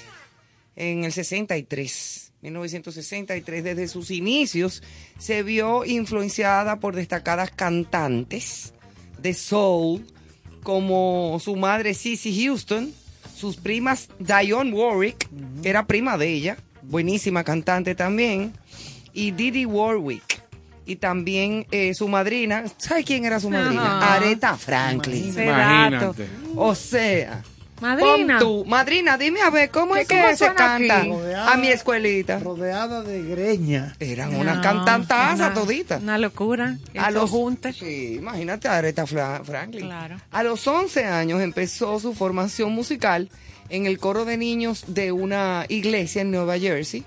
en el 63, 1963. Desde sus inicios se vio influenciada por destacadas cantantes de soul, como su madre Cissy Houston, sus primas Dionne Warwick, que era prima de ella, buenísima cantante también, y Didi Warwick. Y también eh, su madrina, ¿sabes quién era su madrina? Ajá. Aretha Franklin. Imagínate. O sea, Madrina. tú, madrina, dime a ver, ¿cómo ¿Qué- es que cómo se canta aquí? a mi escuelita? Rodeada de greña. Eran No, unas cantantazas una- toditas. Una locura. A los junte. Sí, imagínate a Aretha Fra- Franklin. Claro. A los 11 años empezó su formación musical en el coro de niños de una iglesia en Nueva Jersey.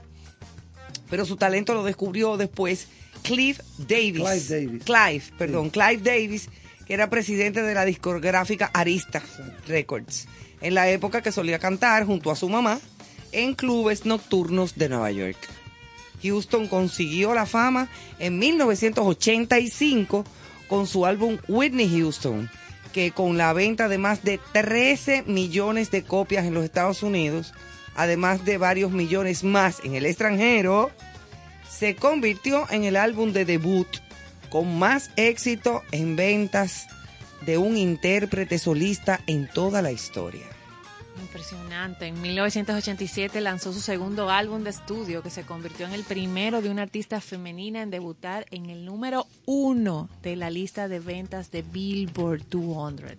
Pero su talento lo descubrió después Cliff Davis. Clive Davis. Clive, perdón, Clive Davis, que era presidente de la discográfica Arista Records. En la época que solía cantar junto a su mamá en clubes nocturnos de Nueva York. Houston consiguió la fama en 1985 con su álbum Whitney Houston, que con la venta de más de 13 millones de copias en los Estados Unidos, además de varios millones más en el extranjero, se convirtió en el álbum de debut con más éxito en ventas de un intérprete solista en toda la historia. Impresionante. En 1987 lanzó su segundo álbum de estudio que se convirtió en el primero de una artista femenina en debutar en el número uno de la lista de ventas de Billboard 200.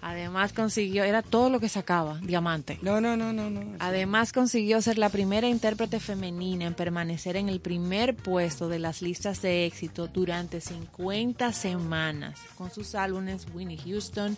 Además consiguió, era todo lo que sacaba, diamante. No, no, no, no, no. Además consiguió ser la primera intérprete femenina en permanecer en el primer puesto de las listas de éxito durante 50 semanas con sus álbumes Winnie Houston,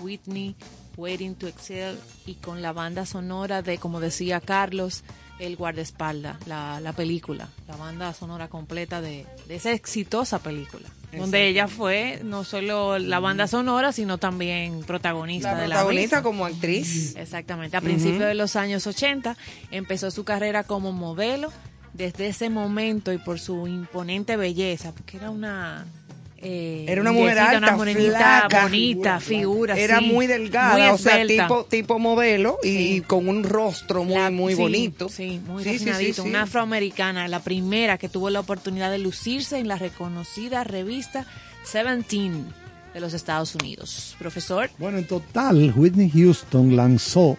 Whitney, Waiting to Excel y con la banda sonora de, como decía Carlos, El guardaespaldas, la, la película, la banda sonora completa de, de esa exitosa película. Donde ella fue no solo la banda sonora, sino también protagonista La de la protagonista como actriz. Exactamente. A principios de los años 80 empezó su carrera como modelo. Desde ese momento y por su imponente belleza, porque era una eh, Era una mujer alta, una morenita flaca. bonita, figura. Era sí, muy delgada, muy o sea, tipo, tipo modelo y, Sí. y con un rostro muy, La- muy sí, bonito. Sí, muy Sí, sí, sí, refinadito. sí. Una afroamericana, la primera que tuvo la oportunidad de lucirse en la reconocida revista Seventeen de los Estados Unidos. Profesor, Bueno, en total, Whitney Houston lanzó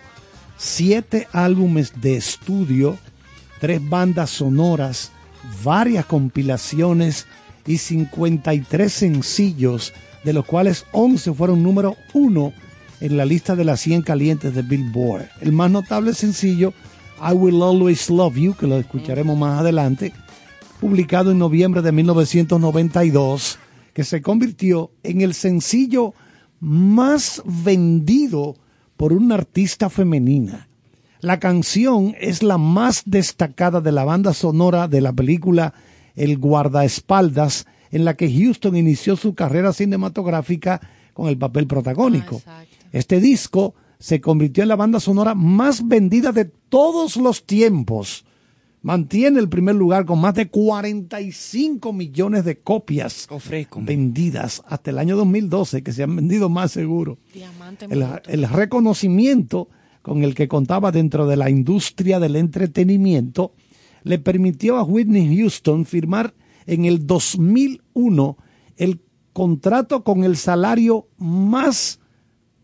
siete álbumes de estudio, tres bandas sonoras, varias compilaciones y 53 sencillos, de los cuales 11 fueron número uno en la lista de las 100 calientes de Billboard. El más notable sencillo, I Will Always Love You, que lo escucharemos más adelante, publicado en noviembre de 1992, que se convirtió en el sencillo más vendido por una artista femenina. La canción es la más destacada de la banda sonora de la película El guardaespaldas, en la que Houston inició su carrera cinematográfica con el papel protagónico. Ah, exacto. Este disco se convirtió en la banda sonora más vendida de todos los tiempos. Mantiene el primer lugar con más de 45 millones de copias Ofrezco. vendidas hasta el año 2012, que se han vendido más seguro. diamante El, el reconocimiento con el que contaba dentro de la industria del entretenimiento le permitió a Whitney Houston firmar en el 2001 el contrato con el salario más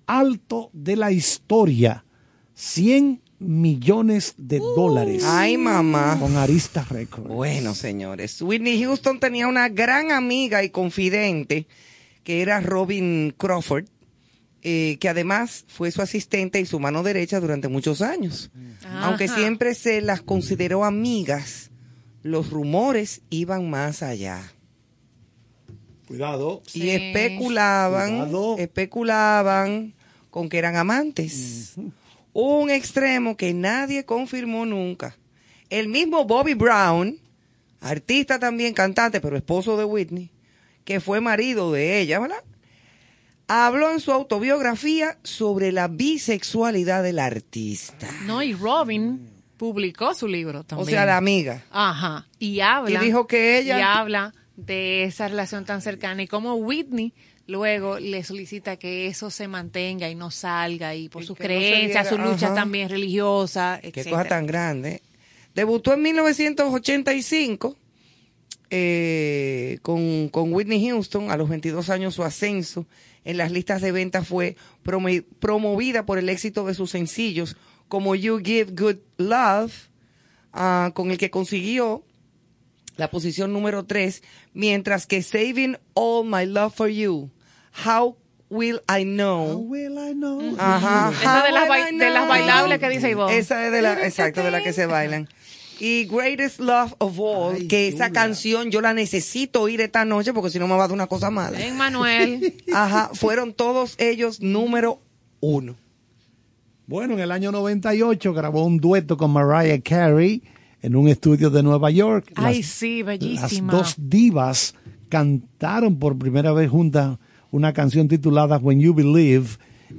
alto de la historia, 100 millones de dólares Ay, mamá. con Arista Records. Bueno, señores, Whitney Houston tenía una gran amiga y confidente que era Robin Crawford, eh, que además fue su asistente y su mano derecha durante muchos años. Aunque Ajá. siempre se las consideró amigas, los rumores iban más allá. Cuidado. Y Sí. especulaban, Cuidado. especulaban con que eran amantes. Un extremo que nadie confirmó nunca. El mismo Bobby Brown, artista también cantante, pero esposo de Whitney, que fue marido de ella, ¿verdad? Habló en su autobiografía sobre la bisexualidad del artista. No, y Robin publicó su libro también. O sea, la amiga. Ajá. Y habla. Y dijo que ella- Y habla de esa relación tan cercana y cómo Whitney luego le solicita que eso se mantenga y no salga y por Y sus no creencias, luchas ajá. también religiosas, Qué etcétera. cosa tan grande. Debutó en 1985 eh, con, con Whitney Houston. A los 22 años su ascenso en las listas de ventas fue promo- promovida por el éxito de sus sencillos como You Give Good Love, ah, con el que consiguió la posición número 3, mientras que Saving All My Love for You, How Will I Know, Will I know? Ajá. Esa de las, de las bailables que dice Ivonne. Esa es de la, exacto, de la que se bailan. Y Greatest Love of All, Ay, que esa canción yo la necesito oír esta noche porque si no me va a dar una cosa mala. Ven, Manuel. Ajá, fueron todos ellos número uno. Bueno, en el año 98 grabó un dueto con Mariah Carey en un estudio de Nueva York. Ay, Las- sí, Las bellísima. dos divas cantaron por primera vez juntas una canción titulada When You Believe,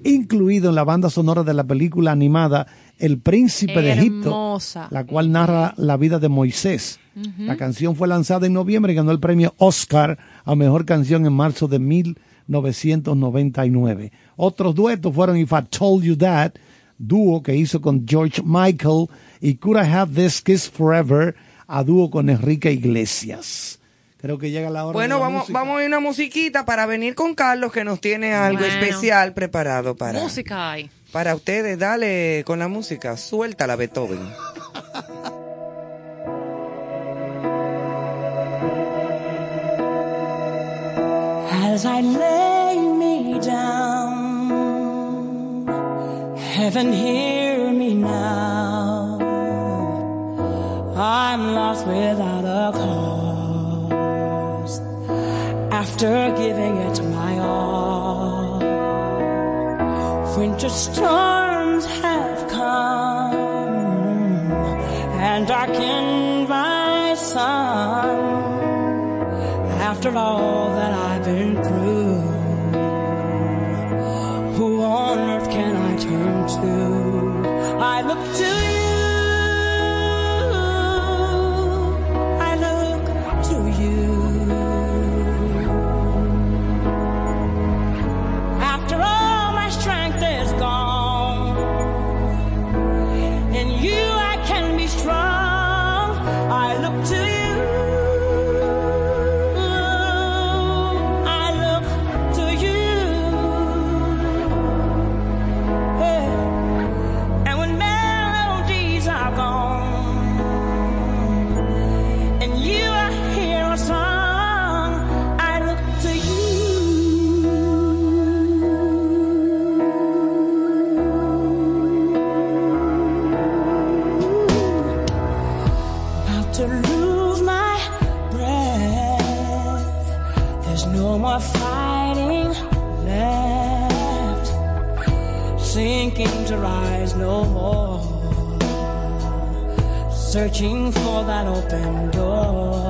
incluido en la banda sonora de la película animada El Príncipe de Egipto, la cual narra la vida de Moisés. La canción fue lanzada en noviembre y ganó el premio Oscar a Mejor Canción en marzo de 1999. Otros duetos fueron If I Told You That, dúo que hizo con George Michael, y Could I Have This Kiss Forever, a dúo con Enrique Iglesias. Creo que llega la hora Bueno, de la vamos, música. vamos a ir una musiquita para venir con Carlos que nos tiene algo Bueno. especial preparado para, Música hay. Para ustedes. Dale con la música, suéltala Beethoven. As I lay me down, heaven hear me now. I'm lost without a cause after giving it my all. Winter storms have come and darkened my sun after all that I've been through, who on earth can I turn to? I look to you. No more. Searching for that open door.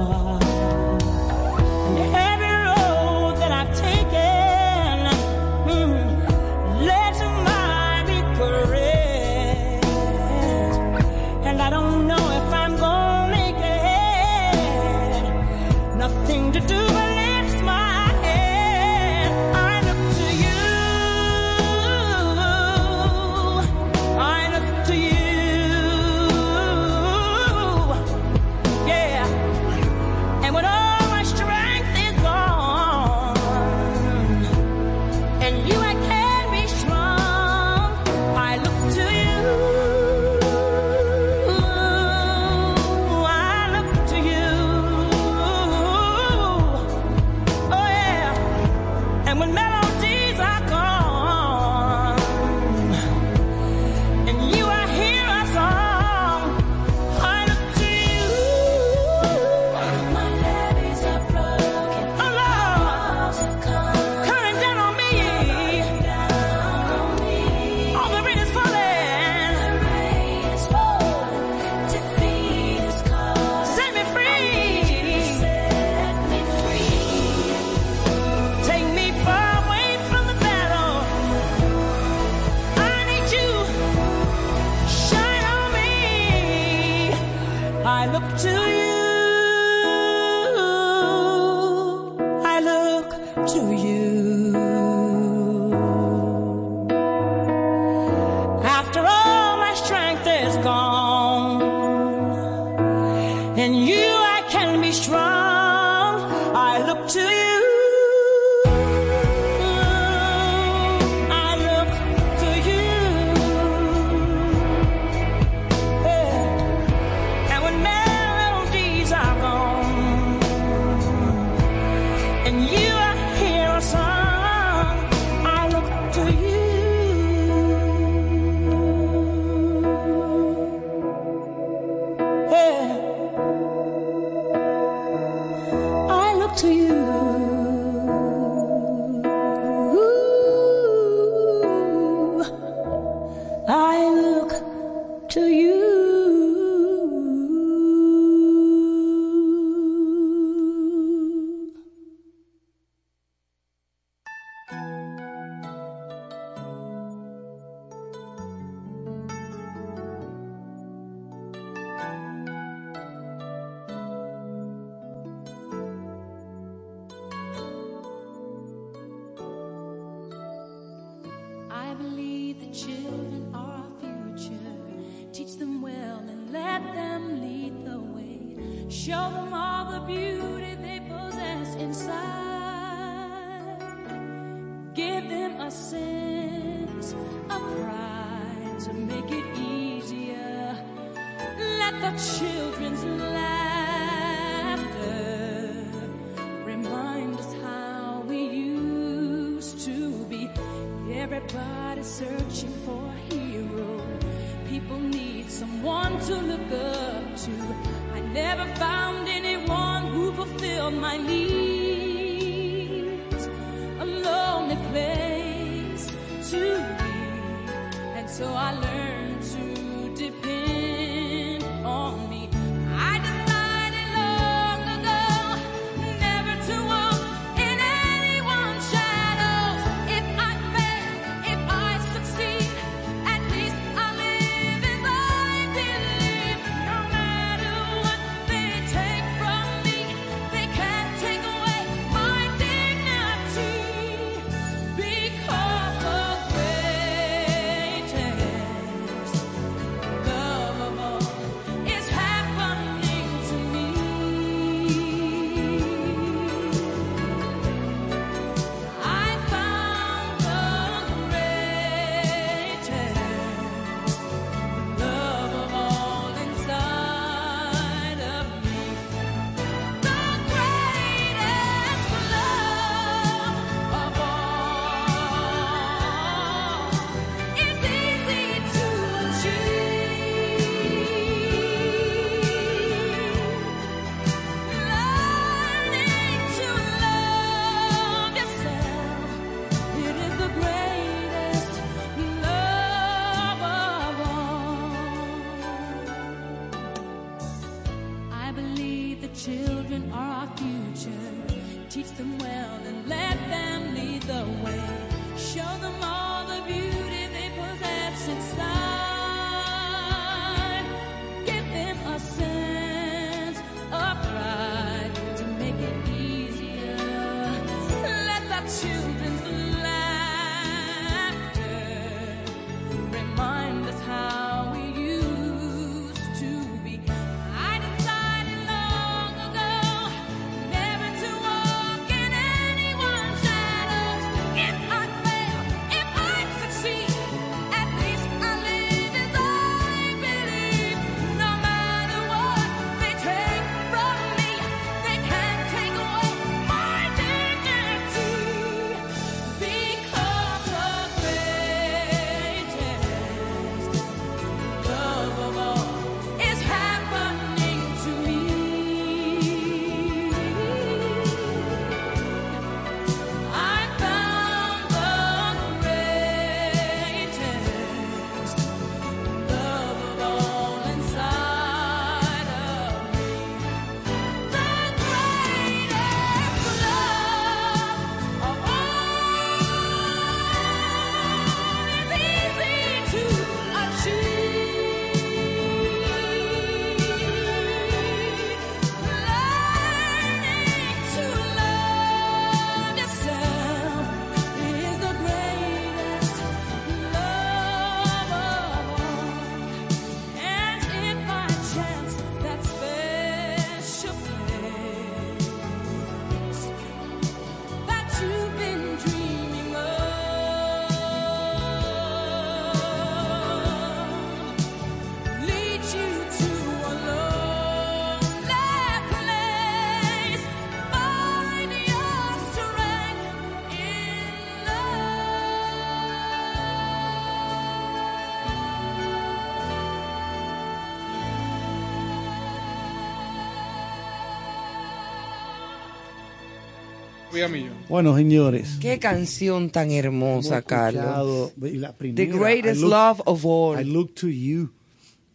Bueno, señores. Qué canción tan hermosa, Carlos. la The primera, greatest look- love of all. I look to you,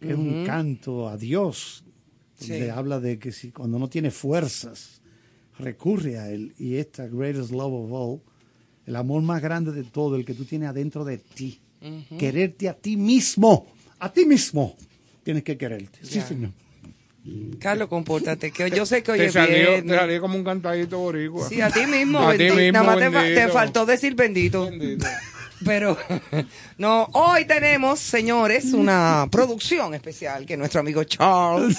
que es un canto a Dios, donde Sí. habla de que si cuando no tiene fuerzas, recurre a Él. Y esta greatest love of all, el amor más grande de todo, el que tú tienes adentro de ti. Quererte a ti mismo, a ti mismo. Tienes que quererte. Sí, señor. Carlos, compórtate, que yo sé que hoy Te es salió, te viernes. salió como un cantadito boricua. Sí, a ti mismo, A ti bendito. mismo, Nada más te, fa- te bendito. faltó decir bendito. Pero, no, hoy tenemos, señores, una producción especial que nuestro amigo Charles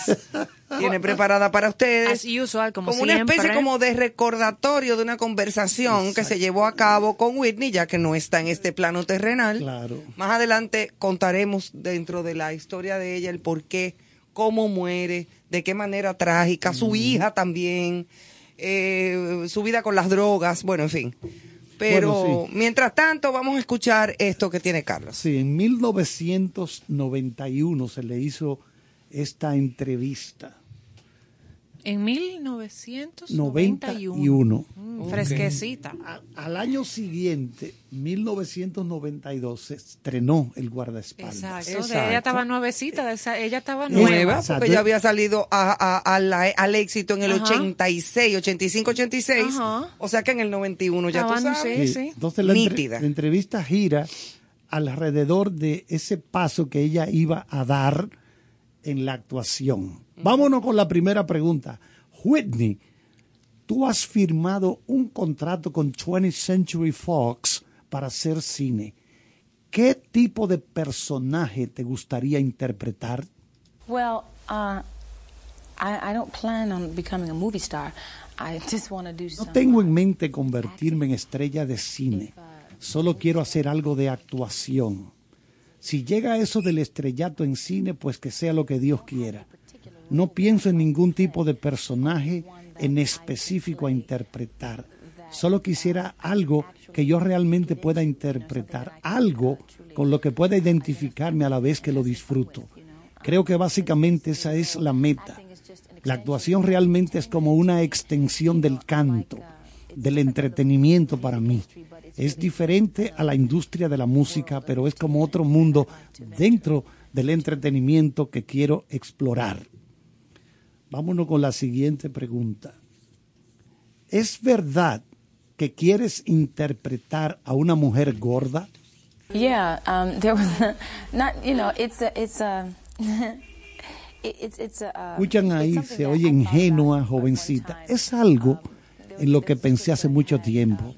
tiene preparada para ustedes. As usual, como, una siempre. especie como de recordatorio de una conversación que se llevó a cabo con Whitney, ya que no está en este plano terrenal. Claro. Más adelante contaremos dentro de la historia de ella el por qué, cómo muere, de qué manera trágica, su hija también, eh, su vida con las drogas, bueno, en fin. Pero Bueno, mientras tanto vamos a escuchar esto que tiene Carlos. Sí, en 1991 se le hizo esta entrevista. En 1991. 91. Mm, Fresquecita. Al año siguiente, 1992, se estrenó El Guardaespaldas. Exacto. de- ella estaba nuevecita, de esa- ella estaba Nueva, nueva. porque ya había salido a- a- a la- al éxito en el Ajá. 86, 85, 86. Ajá. O sea que en el 91 ya tú Estaban, sabes. sí, sí. Entonces la, entre- Nítida. la entrevista gira alrededor de ese paso que ella iba a dar en la actuación. Vámonos con la primera pregunta. Whitney, tú has firmado un contrato con 20th Century Fox para hacer cine. ¿Qué tipo de personaje te gustaría interpretar? Well, uh, I, I don't plan on becoming a movie star. I just want to do No tengo en mente convertirme en estrella de cine. Solo quiero hacer algo de actuación. Si llega eso del estrellato en cine, pues que sea lo que Dios quiera. No pienso en ningún tipo de personaje en específico a interpretar. Solo quisiera algo que yo realmente pueda interpretar, algo con lo que pueda identificarme a la vez que lo disfruto. Creo que básicamente esa es la meta. La actuación realmente es como una extensión del canto, del entretenimiento para mí. Es diferente a la industria de la música, pero es como otro mundo dentro del entretenimiento que quiero explorar. Vámonos con la siguiente pregunta. ¿Es verdad que quieres interpretar a una mujer gorda? Yeah, um, there was not, you know, it's a, it's a, it- it's, it's a. uh, Escuchan ahí, se oye ingenua, jovencita. Es algo en lo que pensé hace mucho tiempo.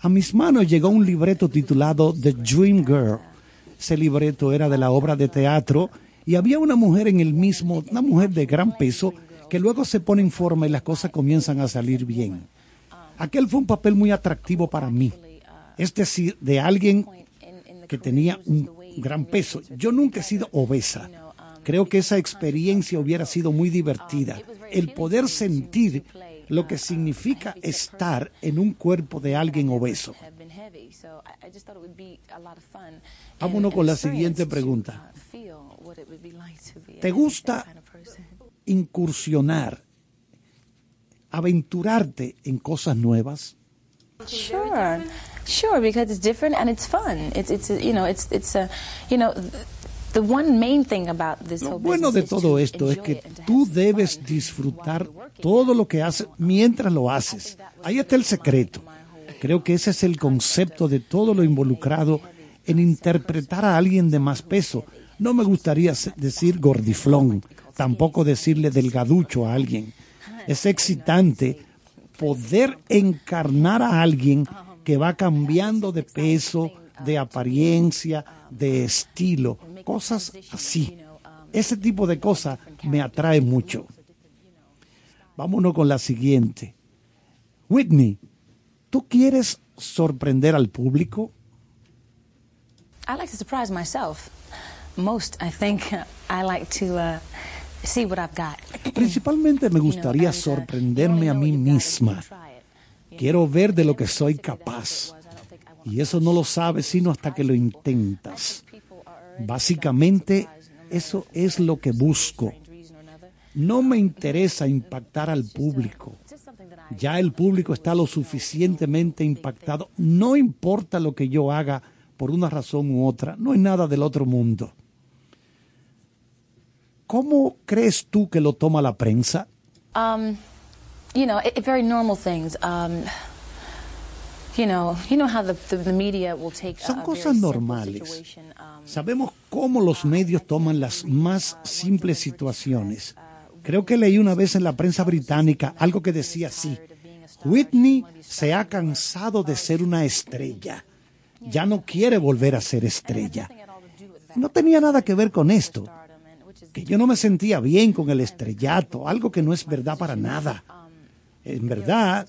A mis manos llegó un libreto titulado The Dream Girl. Ese libreto era de la obra de teatro y había una mujer en el mismo, una mujer de gran peso, que luego se pone en forma y las cosas comienzan a salir bien. Aquel fue un papel muy atractivo para mí. Es decir, de alguien que tenía un gran peso. Yo nunca he sido obesa. Creo que esa experiencia hubiera sido muy divertida. El poder sentir lo que significa estar en un cuerpo de alguien obeso. Vámonos con la siguiente pregunta. ¿Te gusta that kind of person. Incursionar, aventurarte en cosas nuevas? Sure, sure, because it's different and it's fun. It's it's you know it's it's a you know th- the one main thing about this Lo whole bueno business de todo esto es que tú debes disfrutar todo lo que haces mientras lo haces. Ahí está el secreto. Creo que ese es el concepto de todo lo involucrado en interpretar a alguien de más peso. No me gustaría decir gordiflón, tampoco decirle delgaducho a alguien. Es excitante poder encarnar a alguien que va cambiando de peso, de apariencia, de estilo, cosas así. Ese tipo de cosas me atrae mucho. Vámonos con la siguiente. Whitney, ¿tú quieres sorprender al público? I like to surprise myself. Most, I think, I like to uh, see what I've got. Principalmente me gustaría uh, sorprenderme a mí misma. Quiero ver de lo que soy capaz. Y eso no lo sabes sino hasta que lo intentas. Básicamente, eso es lo que busco. No me interesa impactar al público. That I Ya el público está lo suficientemente impactado. No importa lo que yo haga por una razón u otra. No es nada del otro mundo. ¿Cómo crees tú que lo toma la prensa? Um, you know, it, it- very normal things. Um, you know, you know how the, the, the media will take a- Son cosas normales. um, Sabemos cómo los medios toman las más simples situaciones. Creo que leí una vez en la prensa británica algo que decía así. Whitney se ha cansado de ser una estrella. Ya no quiere volver a ser estrella. No tenía nada que ver con esto. Yo no me sentía bien con el estrellato, algo que no es verdad para nada. En verdad,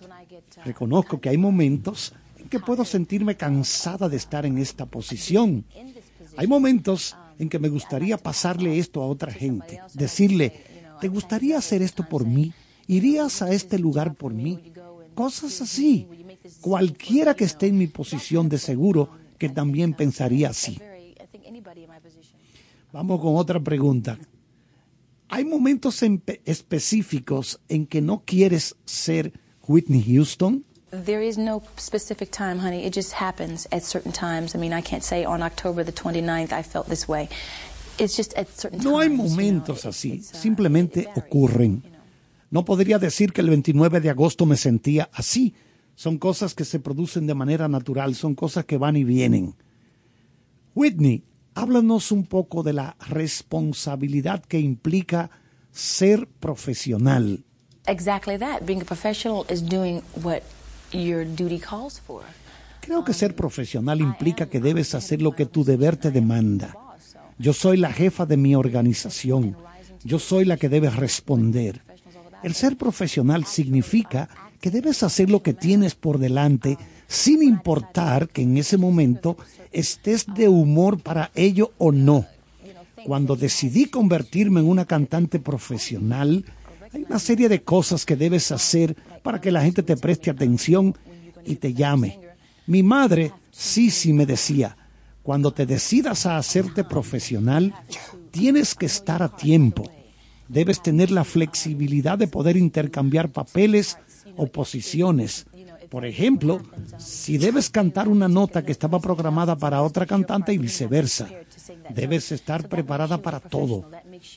reconozco que hay momentos en que puedo sentirme cansada de estar en esta posición. Hay momentos en que me gustaría pasarle esto a otra gente, decirle, ¿te gustaría hacer esto por mí? ¿Irías a este lugar por mí? Cosas así. Cualquiera que esté en mi posición de seguro que también pensaría así. Vamos con otra pregunta. ¿Hay momentos en- específicos en que no quieres ser Whitney Houston? There is no specific time, honey. It just happens at certain times. I mean, I can't say on October the 29th I felt this way. It's just at certain No hay momentos así, uh, simplemente ocurren. No podría decir que el 29 de agosto me sentía así. Son cosas que se producen de manera natural, son cosas que van y vienen. Whitney, háblanos un poco de la responsabilidad que implica ser profesional. Exactly that. Being a professional is doing what your duty calls for. Creo que ser profesional implica que debes hacer lo que tu deber te demanda. Yo soy la jefa de mi organización. Yo soy la que debe responder. El ser profesional significa que debes hacer lo que tienes por delante sin importar que en ese momento estés de humor para ello o no. Cuando decidí convertirme en una cantante profesional, hay una serie de cosas que debes hacer para que la gente te preste atención y te llame. Mi madre, sí, sí me decía, cuando te decidas a hacerte profesional, tienes que estar a tiempo. Debes tener la flexibilidad de poder intercambiar papeles o posiciones. Por ejemplo, si debes cantar una nota que estaba programada para otra cantante y viceversa, debes estar preparada para todo.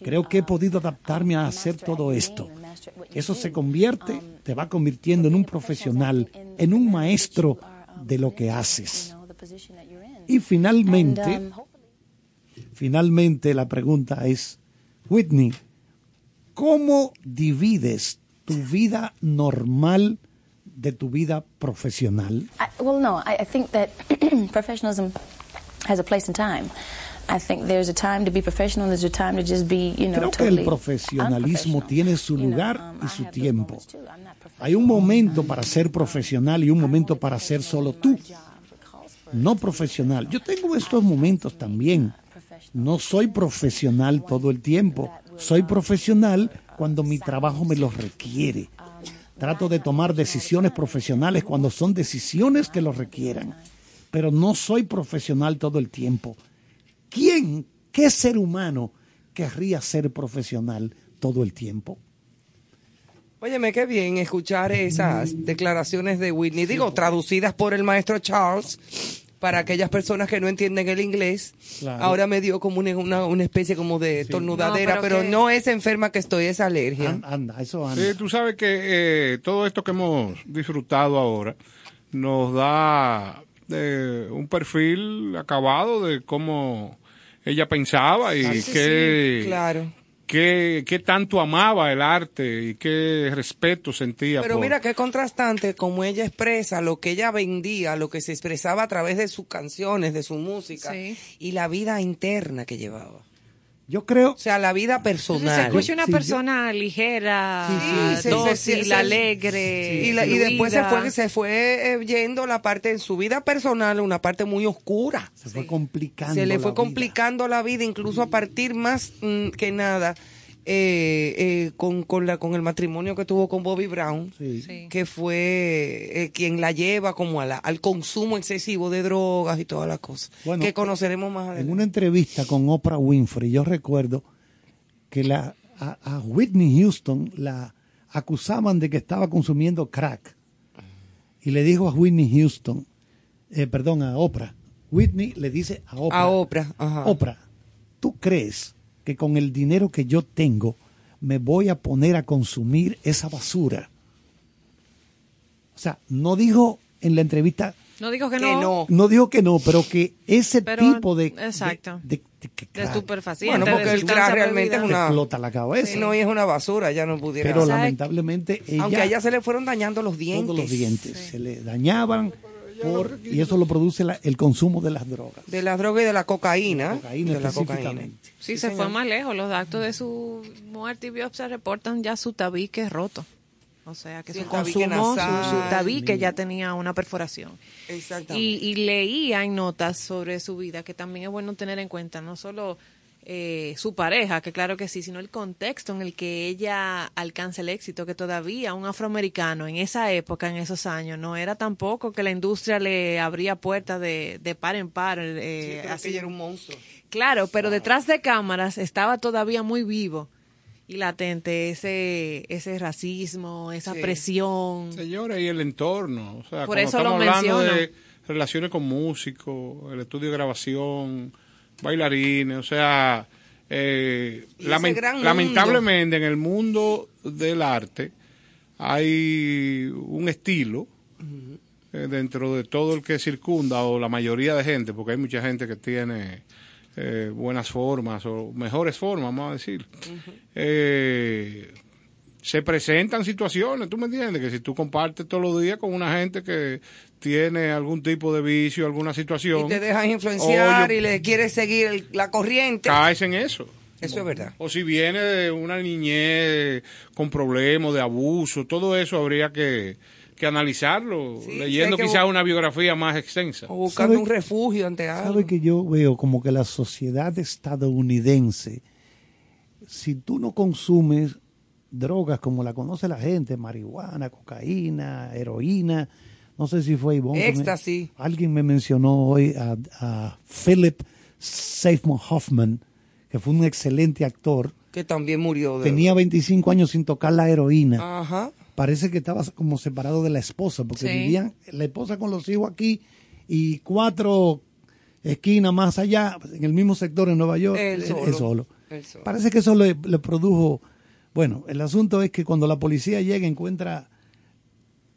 Creo que he podido adaptarme a hacer todo esto. Eso se convierte, te va convirtiendo en un profesional, en un maestro de lo que haces. Y finalmente, finalmente la pregunta es, Whitney, ¿cómo divides tu vida normal de tu vida profesional? I, well, no, I, I think that professionalism has a place and time. I think there's a time to be professional, there's a time to just be, you know, Creo que el profesionalismo tiene su You know, lugar um, y su tiempo. Hay un momento para ser profesional y un momento para ser solo tú, no profesional. Yo tengo estos momentos también. No soy profesional todo el tiempo. Soy profesional cuando mi trabajo me lo requiere. Trato de tomar decisiones profesionales cuando son decisiones que lo requieran. Pero no soy profesional todo el tiempo. ¿Quién, qué ser humano querría ser profesional todo el tiempo? Óyeme, qué bien escuchar esas declaraciones de Whitney, digo, traducidas por el maestro Charles, para aquellas personas que no entienden el inglés. Claro. Ahora me dio como una, una, una especie como de tornudadera, No, pero, no es enferma que estoy, es alergia. An- Anda, eso anda. Sí, tú sabes que eh, todo esto que hemos disfrutado ahora nos da eh, un perfil acabado de cómo ella pensaba y Ah, Sí, sí, qué, sí, claro. Qué, qué tanto amaba el arte y qué respeto sentía. Pero por- mira qué contrastante como ella expresa lo que ella vendía, lo que se expresaba a través de sus canciones, de su música Sí. y la vida interna que llevaba. Yo creo, O sea, la vida Se personal. escucha una Sí, yo- persona ligera, Sí, sí, se- dócil, se- se- alegre. y, la- y después se fue, se fue eh, yendo la parte en su vida personal, una parte muy oscura. se fue complicando. Se le la fue vida. complicando la vida, incluso a partir más mm, que nada eh, eh, con, con, la, con el matrimonio que tuvo con Bobby Brown, Sí. Sí. que fue eh, quien la lleva como a la- al consumo excesivo de drogas y todas las cosas, Bueno, que conoceremos más En adelante. una entrevista con Oprah Winfrey, yo recuerdo que la, a, a Whitney Houston la acusaban de que estaba consumiendo crack. Y le dijo a Whitney Houston, eh, perdón, a Oprah. Whitney le dice a Oprah. A Oprah, ajá. Oprah, ¿tú crees que con el dinero que yo tengo me voy a poner a consumir esa basura? O sea, no dijo en la entrevista, No digo que, Que no. no. no dijo que no, pero que ese Pero, tipo de... exacto. De, de- de que De crack estupefaciente, Bueno, porque de el crack realmente es una- explota la cabeza. Sí, no, y es una basura, ya no pudiera. pero lamentablemente ella, Aunque a ella se le fueron dañando los dientes. todos los dientes se le dañaban por, y eso lo produce la- el consumo de las drogas. De la droga y de la cocaína. Cocaína de la cocaína. específicamente. Sí, se fue más lejos. Los datos de su muerte y biopsia reportan ya su tabique roto. O sea, que Sí, su consumo, su, su tabique ya tenía una perforación. Exactamente. Y, y leía en notas sobre su vida, que también es bueno tener en cuenta, no solo eh, su pareja, que claro que sí, sino el contexto en el que ella alcanza el éxito, que todavía un afroamericano en esa época, en esos años, no era tampoco que la industria le abría puertas de, de par en par. Sí, eh, así. que ella era un monstruo. Claro, pero detrás de cámaras estaba todavía muy vivo y latente ese ese racismo, esa Sí. presión. Señora, y el entorno. O sea, Por eso estamos lo hablando menciono. de relaciones con músicos, el estudio de grabación, bailarines, o sea, eh, lamentablemente en el mundo del arte hay un estilo eh, dentro de todo el que circunda o la mayoría de gente, porque hay mucha gente que tiene eh, buenas formas o mejores formas, vamos a decir. Eh, se presentan situaciones, ¿tú me entiendes? Que si tú compartes todos los días con una gente que tiene algún tipo de vicio, alguna situación, Y te dejas influenciar y le quieres seguir el- la corriente. caes en eso. Eso es verdad. O si viene de una niñez con problemas de abuso, todo eso habría que, que analizarlo, Sí, leyendo quizás una biografía más extensa. O buscando ¿Sabe- un refugio ante algo. ¿Sabe que yo veo como que la sociedad estadounidense, si tú no consumes drogas como la conoce la gente, marihuana, cocaína, heroína, no sé si fue Ivonne. me- alguien me mencionó hoy a, a Philip Seymour Hoffman, que fue un excelente actor. Que también murió de... Tenía 25 años sin tocar la heroína. Ajá. Parece que estaba como separado de la esposa, porque Sí. vivían la esposa con los hijos aquí y cuatro esquinas más allá, en el mismo sector en Nueva York, Él él- solo. él. Parece que eso le, le produjo. Bueno, el asunto es que cuando la policía llega encuentra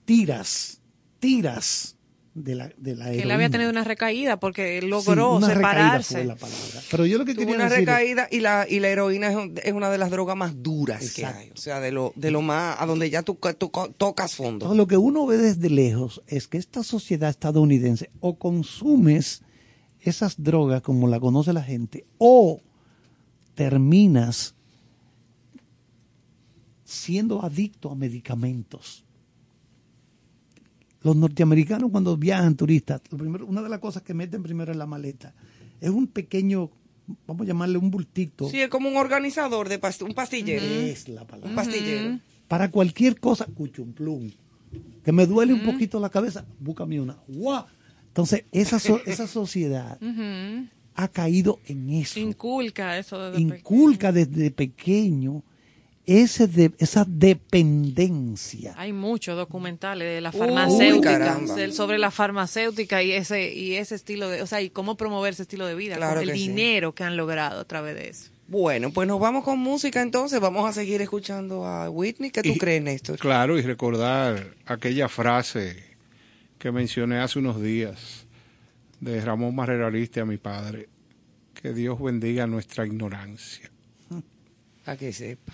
tiras, tiras de la, de la Que él heroína. había tenido una recaída porque Sí, logró una recaída separarse. fue la palabra. Pero yo lo que Tuvo quería una decir es- recaída y la, y la heroína es, un- es una de las drogas más duras que hay. O sea, de lo, de lo más, a donde ya tú, tú co- tocas fondo. Entonces, lo que uno ve desde lejos es que esta sociedad estadounidense o consumes esas drogas como la conoce la gente o terminas siendo adicto a medicamentos. Los norteamericanos cuando viajan turistas, lo primero, una de las cosas que meten primero en la maleta es un pequeño, vamos a llamarle un bultito, Sí, es como un organizador de past- un pastillero. es la palabra. Un pastillero. para cualquier cosa, cuchumplum. Que me duele un poquito la cabeza, búscame una. ¡Guau! Entonces, esa, so- esa sociedad ha caído en eso. Inculca eso desde Inculca desde pequeño ese de, esa dependencia. Hay muchos documentales de la farmacéutica, sobre la farmacéutica y ese y ese estilo de, o sea, y cómo promover ese estilo de vida, Claro con el sí. dinero que han logrado a través de eso. Bueno, pues nos vamos con música entonces. Vamos a seguir escuchando a Whitney. ¿Qué tú Y- crees, Néstor? Claro, y recordar aquella frase que mencioné hace unos días de Ramón Marrero Ariste a mi padre. Que Dios bendiga nuestra ignorancia. A que sepa.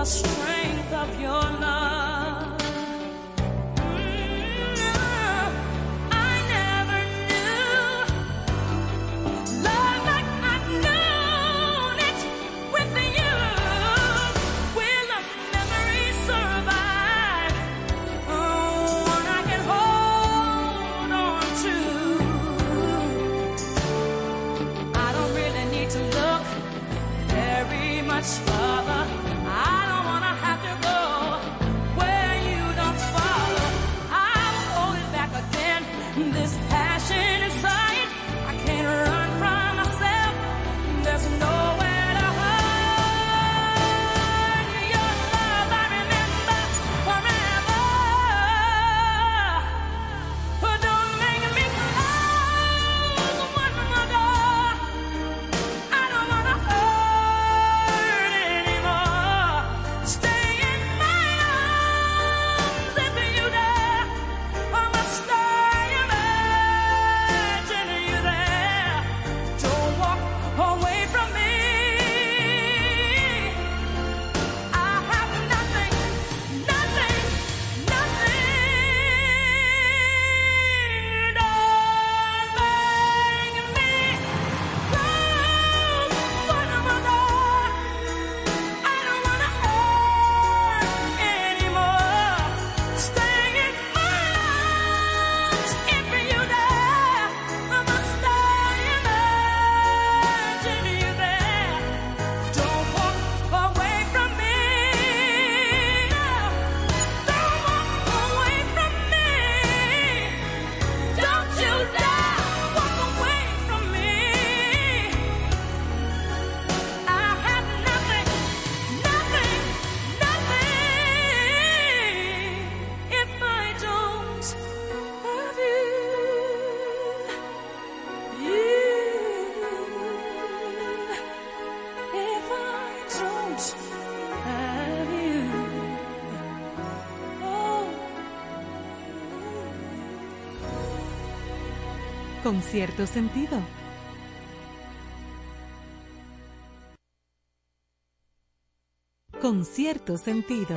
The strength of your love. Con cierto sentido. Con cierto sentido.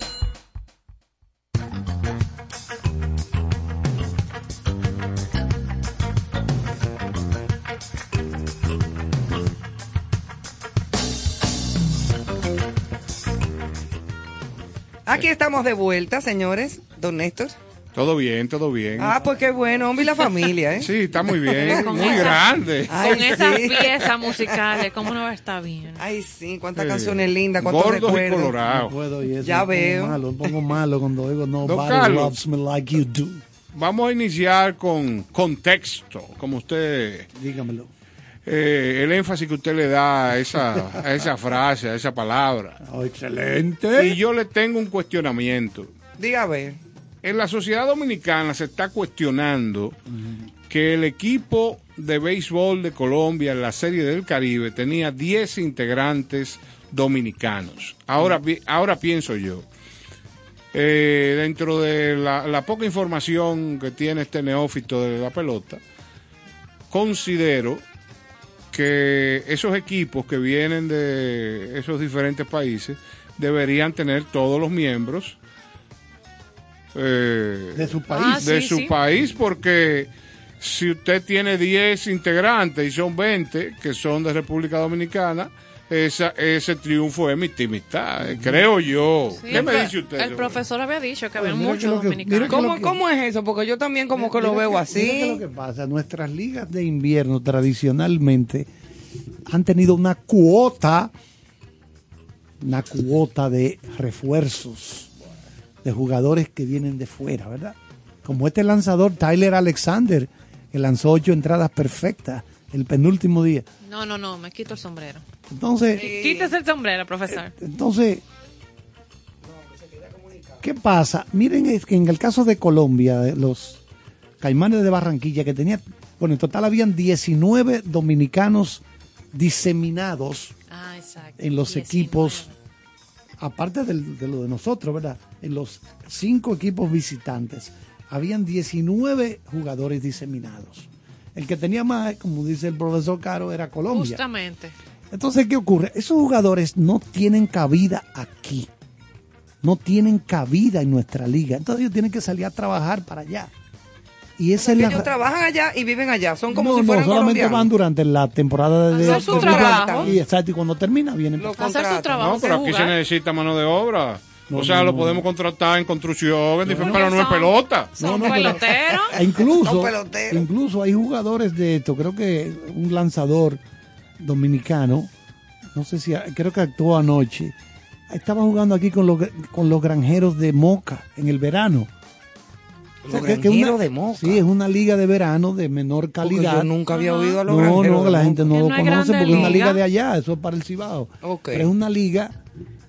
Aquí estamos de vuelta, señores. Don Néstor. Todo bien, todo bien. Ah, pues qué bueno, hombre, y la familia, ¿eh? Sí, está muy bien, muy esa- grande. Ay, Con esas sí. piezas musicales, ¿cómo no va a estar bien? Ay, sí, cuántas Sí. canciones lindas, cuántos Gordos y recuerdos. No colorados. puedo y eso, Ya veo. Malo, me pongo malo cuando oigo Don Nobody Carlos. loves me like you do. Vamos a iniciar con contexto, como usted Dígamelo. Eh, el énfasis que usted le da a esa, a esa frase, a esa palabra. Oh, excelente. Y yo le tengo un cuestionamiento. Diga a ver. En la sociedad dominicana se está cuestionando que el equipo de béisbol de Colombia en la Serie del Caribe tenía 10 integrantes dominicanos. Ahora, ahora pienso yo, eh, dentro de la, la poca información que tiene este neófito de la pelota, considero que esos equipos que vienen de esos diferentes países deberían tener todos los miembros eh, De su país. Ah, de sí, su sí. país porque si usted tiene 10 integrantes y son 20 que son de República Dominicana, esa, ese triunfo es y mitad, eh, creo yo. Sí, ¿Qué me dice usted? El profesor había dicho que había mira muchos dominicanos. mira ¿Cómo, que- ¿Cómo es eso? Porque yo también como que lo Mira veo Mira así. que lo que pasa, nuestras ligas de invierno tradicionalmente han tenido una cuota, una cuota de refuerzos de jugadores que vienen de fuera, ¿verdad? Como este lanzador Tyler Alexander, que lanzó ocho entradas perfectas el penúltimo día. No, no, no, me quito el sombrero. Entonces, Quítese el sombrero, profesor. entonces, ¿qué pasa? Miren, es que en el caso de Colombia, los Caimanes de Barranquilla, que tenía, bueno, en total habían 19 dominicanos diseminados Ah, en los 19. equipos, aparte del- de lo de nosotros, ¿verdad? En los cinco equipos visitantes, habían 19 jugadores diseminados. El que tenía más, como dice el profesor Caro, era Colombia. Justamente. Entonces, ¿qué ocurre? Esos jugadores no tienen cabida aquí. No tienen cabida en nuestra liga. Entonces ellos tienen que salir a trabajar para allá. Y esa es la... Ellos trabajan allá y viven allá. Son como no, si no, fueran solamente colombianos. van durante la temporada de... Hacer su de- trabajo. Y exacto, y cuando termina vienen... Lo Hacer su trabajo. No, pero aquí se necesita mano de obra. No, o sea, no, lo podemos contratar en construcción, en diferentes, pero no en pelota. Son No, no, pero- peloteros. Incluso, Son incluso hay jugadores de esto, creo que un lanzador dominicano, no sé si, creo que actuó anoche, estaba jugando aquí con los, con los granjeros de Moca en el verano. Los O sea, que- que granjeros una- de Moca. Sí, es una liga de verano de menor Porque calidad. yo nunca había oído a los No, granjeros no, de la Moca. gente no Que lo conoce porque es una liga. liga de allá, eso es para el Cibao. Ok. Pero es una liga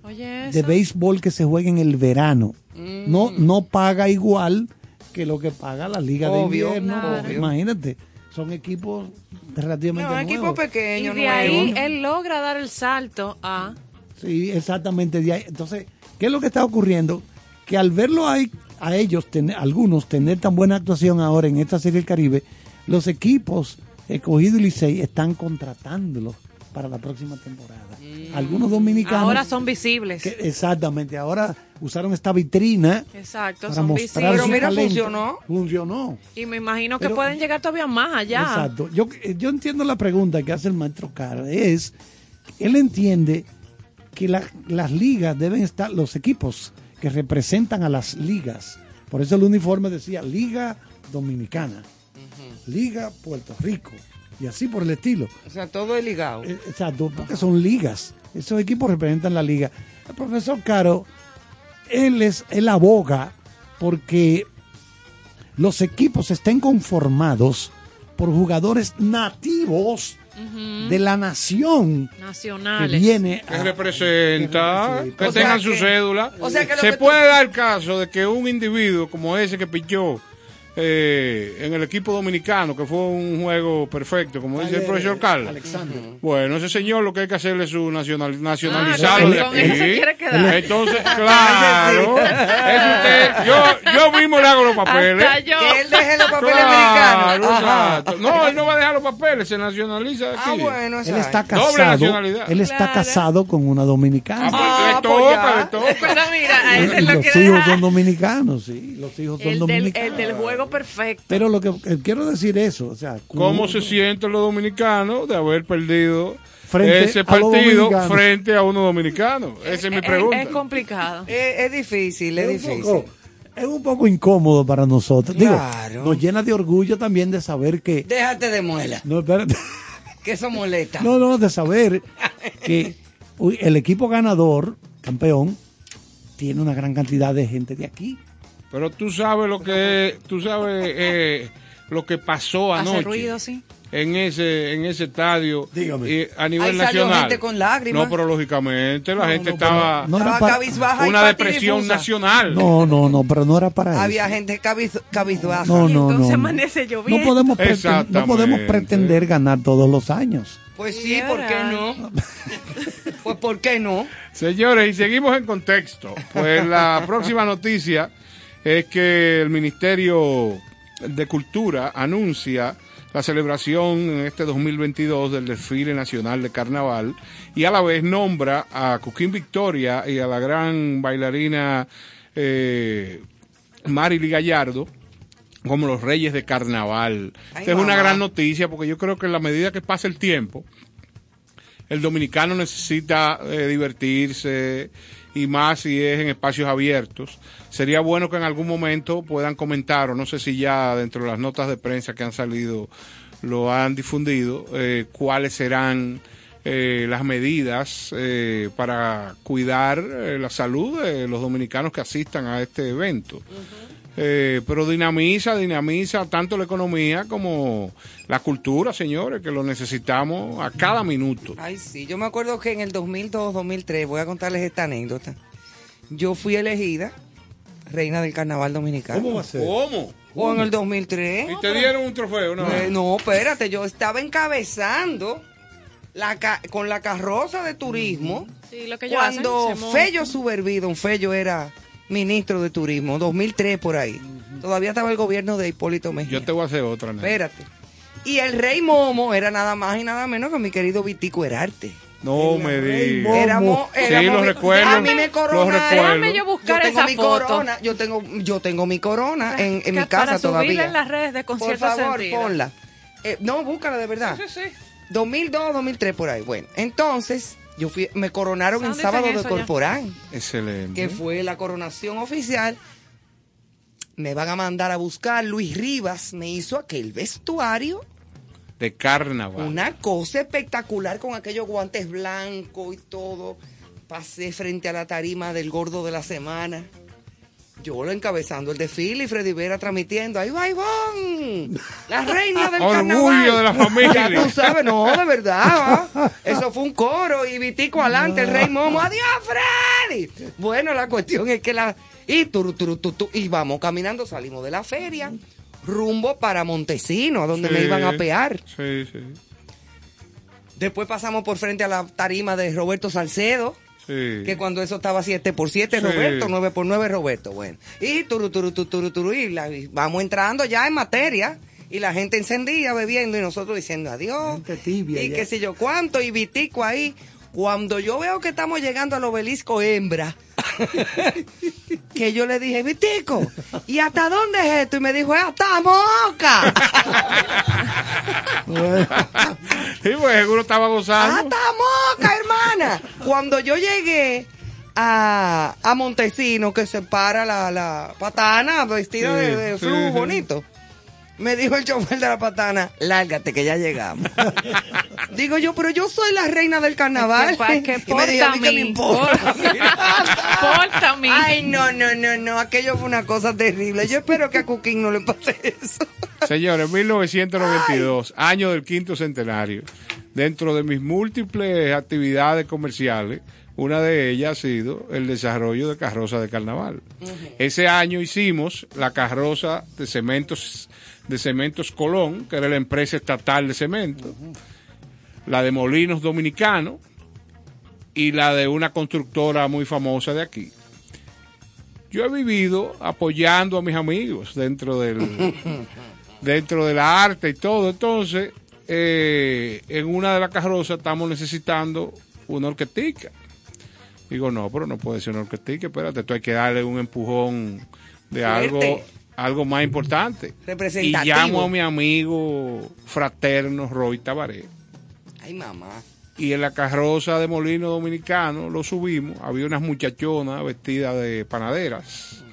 Oye, de béisbol que se juega en el verano. No, Mm. no paga igual que lo que paga la liga Obvio, de invierno. claro. Imagínate, son equipos relativamente No, equipo nuevos. Y pequeño, de ahí él logra dar el salto a. Sí, exactamente. de ahí. Entonces, ¿qué es lo que está ocurriendo? Que al verlo ahí, a ellos, tener, algunos, tener tan buena actuación ahora en esta Serie del Caribe, los equipos escogido y Licey están contratándolos para la próxima temporada. Algunos dominicanos... Ahora son visibles. que- exactamente, ahora usaron esta vitrina Exacto, para son mostrar Pero visibles. mira, talento. funcionó. Funcionó. Y me imagino que Pero- pueden llegar todavía más allá. Exacto. Yo, yo entiendo la pregunta que hace el maestro Caro. Es, él entiende que la- las ligas deben estar, los equipos que representan a las ligas. Por eso el uniforme decía Liga Dominicana, Liga Puerto Rico, y así por el estilo. O sea, todo es ligado. Eh, Exacto, porque son ligas. Esos equipos representan la liga. El profesor Caro, él es, él aboga porque los equipos estén conformados por jugadores nativos de la nación que Nacionales. viene que a- representa, Sí, que o sea tengan que- su cédula. o sea que Se que tú- puede dar el caso de que un individuo como ese que pichó eh, en el equipo dominicano, que fue un juego perfecto, como dice el profesor Carlos. Alexander. Bueno, ese señor lo que hay que hacerle es su nacional, Ah, nacionalizarlo con- de con aquí. Entonces, claro, es usted, yo, yo mismo le hago los papeles. Hasta yo. Que él deje los papeles Claro, americanos. No, él no va a dejar los papeles, se nacionaliza de aquí. Ah, bueno, Él está. Doble casado. nacionalidad. Él está Claro. casado con una dominicana. Ah, pues, Ah, le toca, le toca. Pero mira, a ese y lo los hijos dejar. son dominicanos, sí. Los hijos son El del, dominicanos. el del juego perfecto. Pero lo que eh, quiero decir eso, o sea, ¿Cómo se sienten los dominicanos de haber perdido Frente ese a partido dominicanos. frente a uno dominicano? Esa es mi pregunta. Es, complicado. Es, es difícil, es difícil. poco- es un poco incómodo para nosotros. Digo, nos llena de orgullo también de saber que Déjate de muela, no, espérate. que eso molesta. no, no, de saber que uy, el equipo ganador, campeón, tiene una gran cantidad de gente de aquí. Pero tú sabes lo que tú sabes eh, lo que pasó Hace anoche ruido, sí. en ese en ese estadio eh, a nivel Ahí salió nacional. gente con lágrimas. No, pero lógicamente la gente no, estaba no era para- cabizbaja y una depresión nacional. No, no, no, pero no era para Había eso. gente cabiz, cabizbaja. No, Y no, entonces no. amanece No lloviendo. podemos, preten- no podemos pretender ganar todos los años. Pues Y sí, ¿por qué no? pues ¿por qué no? Señores, y seguimos en contexto. Pues la próxima noticia es que el Ministerio de Cultura anuncia la celebración en este 2022 del desfile nacional de carnaval y a la vez nombra a Cuquín Victoria y a la gran bailarina eh, Marily Gallardo como los reyes de carnaval. Ay, Esta es una gran noticia porque yo creo que en la medida que pasa el tiempo, el dominicano necesita eh, divertirse y más si es en espacios abiertos. Sería bueno que en algún momento puedan comentar, o no sé si ya dentro de las notas de prensa que han salido lo han difundido, eh, cuáles serán eh, las medidas eh, para cuidar eh, la salud de los dominicanos que asistan a este evento. Eh, pero dinamiza, dinamiza tanto la economía como la cultura, señores, que lo necesitamos a cada minuto. Ay, sí, yo me acuerdo que en el 2002-2003, voy a contarles esta anécdota, yo fui elegida reina del carnaval dominicano. ¿Cómo va a ser? ¿Cómo? O en el 2003. Y te dieron un trofeo, ¿no? Eh, no, espérate, yo estaba encabezando la ca- con la carroza de turismo Sí, lo que ellos cuando. Fello Suberví, don Fello era ministro de turismo, 2003 por ahí. Todavía estaba el gobierno de Hipólito Mejía. Yo te voy a hacer otra, Nena. Espérate. Y el rey Momo era nada más y nada menos que mi querido Vitico Herarte. No me digas. Éramos, Sí, éramos- los recuerdo. A mí me Los coronaron. Déjame yo buscar yo tengo esa mi foto. corona, yo tengo, yo tengo mi corona en, en Que mi para casa subirla todavía. en las redes de Por favor, sentido. ponla. Eh, no, búscala de verdad. Sí, sí, sí. 2002, 2003 por ahí. Bueno, entonces yo fui, me coronaron en ¿Dónde sábado de eso ya? Corporán, Excelente. que fue la coronación oficial. Me van a mandar a buscar. Luis Rivas me hizo aquel vestuario De carnaval. una cosa espectacular con aquellos guantes blancos y todo. Pasé frente a la tarima del gordo de la semana. Yo lo encabezando el desfile y Freddy Vera transmitiendo. ¡Ahí va Ivonne! La reina del Orgullo carnaval. de la familia. Ya tú sabes, no, de verdad. ¿va? Eso fue un coro y Vitico adelante, el rey Momo. ¡Adiós, Freddy! Bueno, la cuestión es que la... Y, turu, turu, tu, tu, y vamos caminando, salimos de la feria, rumbo para Montesino, a donde me iban a pear. Sí, sí. Después pasamos por frente a la tarima de Roberto Salcedo, sí. que cuando eso estaba 7 por 7 Sí. Roberto, 9 por 9 Roberto, bueno. Y turu, turu, turu, turu, turu, y la- y vamos entrando ya en materia. Y la gente encendía bebiendo y nosotros diciendo adiós. Tibia y qué sé yo cuánto, y Vitico ahí. Cuando yo veo que estamos llegando al obelisco hembra, que yo le dije, Vitico, ¿y hasta dónde es esto? Y me dijo, hasta Moca. Sí, pues seguro estaba gozando. ¡Hasta Moca, hermana! Cuando yo llegué a, a Montesino, que se para la, la patana vestida Sí, de, de flu sí. bonito, me dijo el chofer de la patana, lárgate que ya llegamos. Digo yo, pero yo soy la reina del carnaval. Que pa- que y me dijo, a mí que me importa. Ay, no, no, no, no, aquello fue una cosa terrible. Yo espero que a Cuquín no le pase eso. Señores, 1992, año del quinto centenario. Dentro de mis múltiples actividades comerciales, una de ellas ha sido el desarrollo de carroza de carnaval. Ese año hicimos la carroza de cementos de Cementos Colón, que era la empresa estatal de cemento, la de Molinos Dominicano y la de una constructora muy famosa de aquí. Yo he vivido apoyando a mis amigos dentro del dentro de la arte y todo. Entonces, eh, en una de las carrozas estamos necesitando una orquestica. Digo, no, pero no puede ser una orquestica, espérate, esto hay que darle un empujón de Fuerte. algo algo más importante. Y llamo a mi amigo fraterno Roy Tabaré. Ay, mamá. Y en la carroza de Molino Dominicano lo subimos. Había unas muchachonas vestidas de panaderas,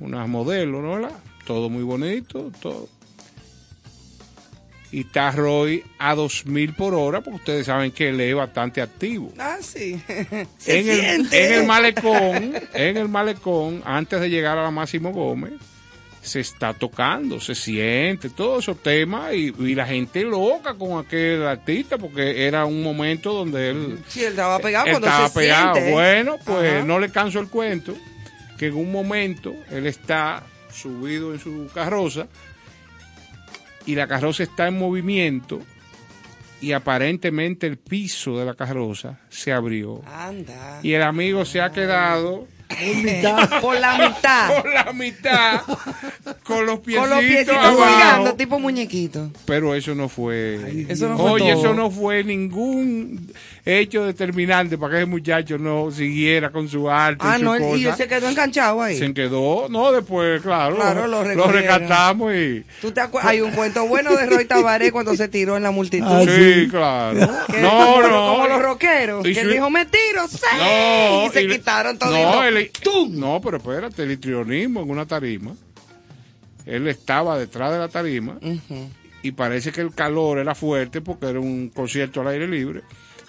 unas modelos, ¿no? ¿verdad? Todo muy bonito, todo. Y está Roy a 2000 por hora, porque ustedes saben que él es bastante activo. Ah, sí. Se En el, en el malecón, en el malecón, antes de llegar a la Máximo Gómez, se está tocando, se siente, todos esos temas y, y la gente loca con aquel artista porque era un momento donde él Sí, él estaba pegado él cuando estaba se pegado. siente. Bueno, pues Ajá. no le canso el cuento que en un momento él está subido en su carroza y la carroza está en movimiento y aparentemente el piso de la carroza se abrió Anda. y el amigo se ha quedado Por la mitad. por la mitad con los piecitos, Con los piecitos abajo. jugando, tipo muñequito. Pero eso no fue. Eso no fue Oye, todo. eso no fue ningún hecho determinante para que ese muchacho no siguiera con su arte. Ah, y su no, y cosa. él se quedó enganchado ahí. Se quedó, no, después, claro, Claro, lo, lo rescatamos y. ¿Tú te acuerdas? Hay un cuento bueno de Roy Tabaré cuando se tiró en la multitud. Ah, sí, claro. Que No, como, no. Como los rockeros. Y que él dijo, me tiro, sí. No, y se quitaron todo. No, el- no, pero espérate, el histrionismo en una tarima. Él estaba detrás de la tarima y parece que el calor era fuerte porque era un concierto al aire libre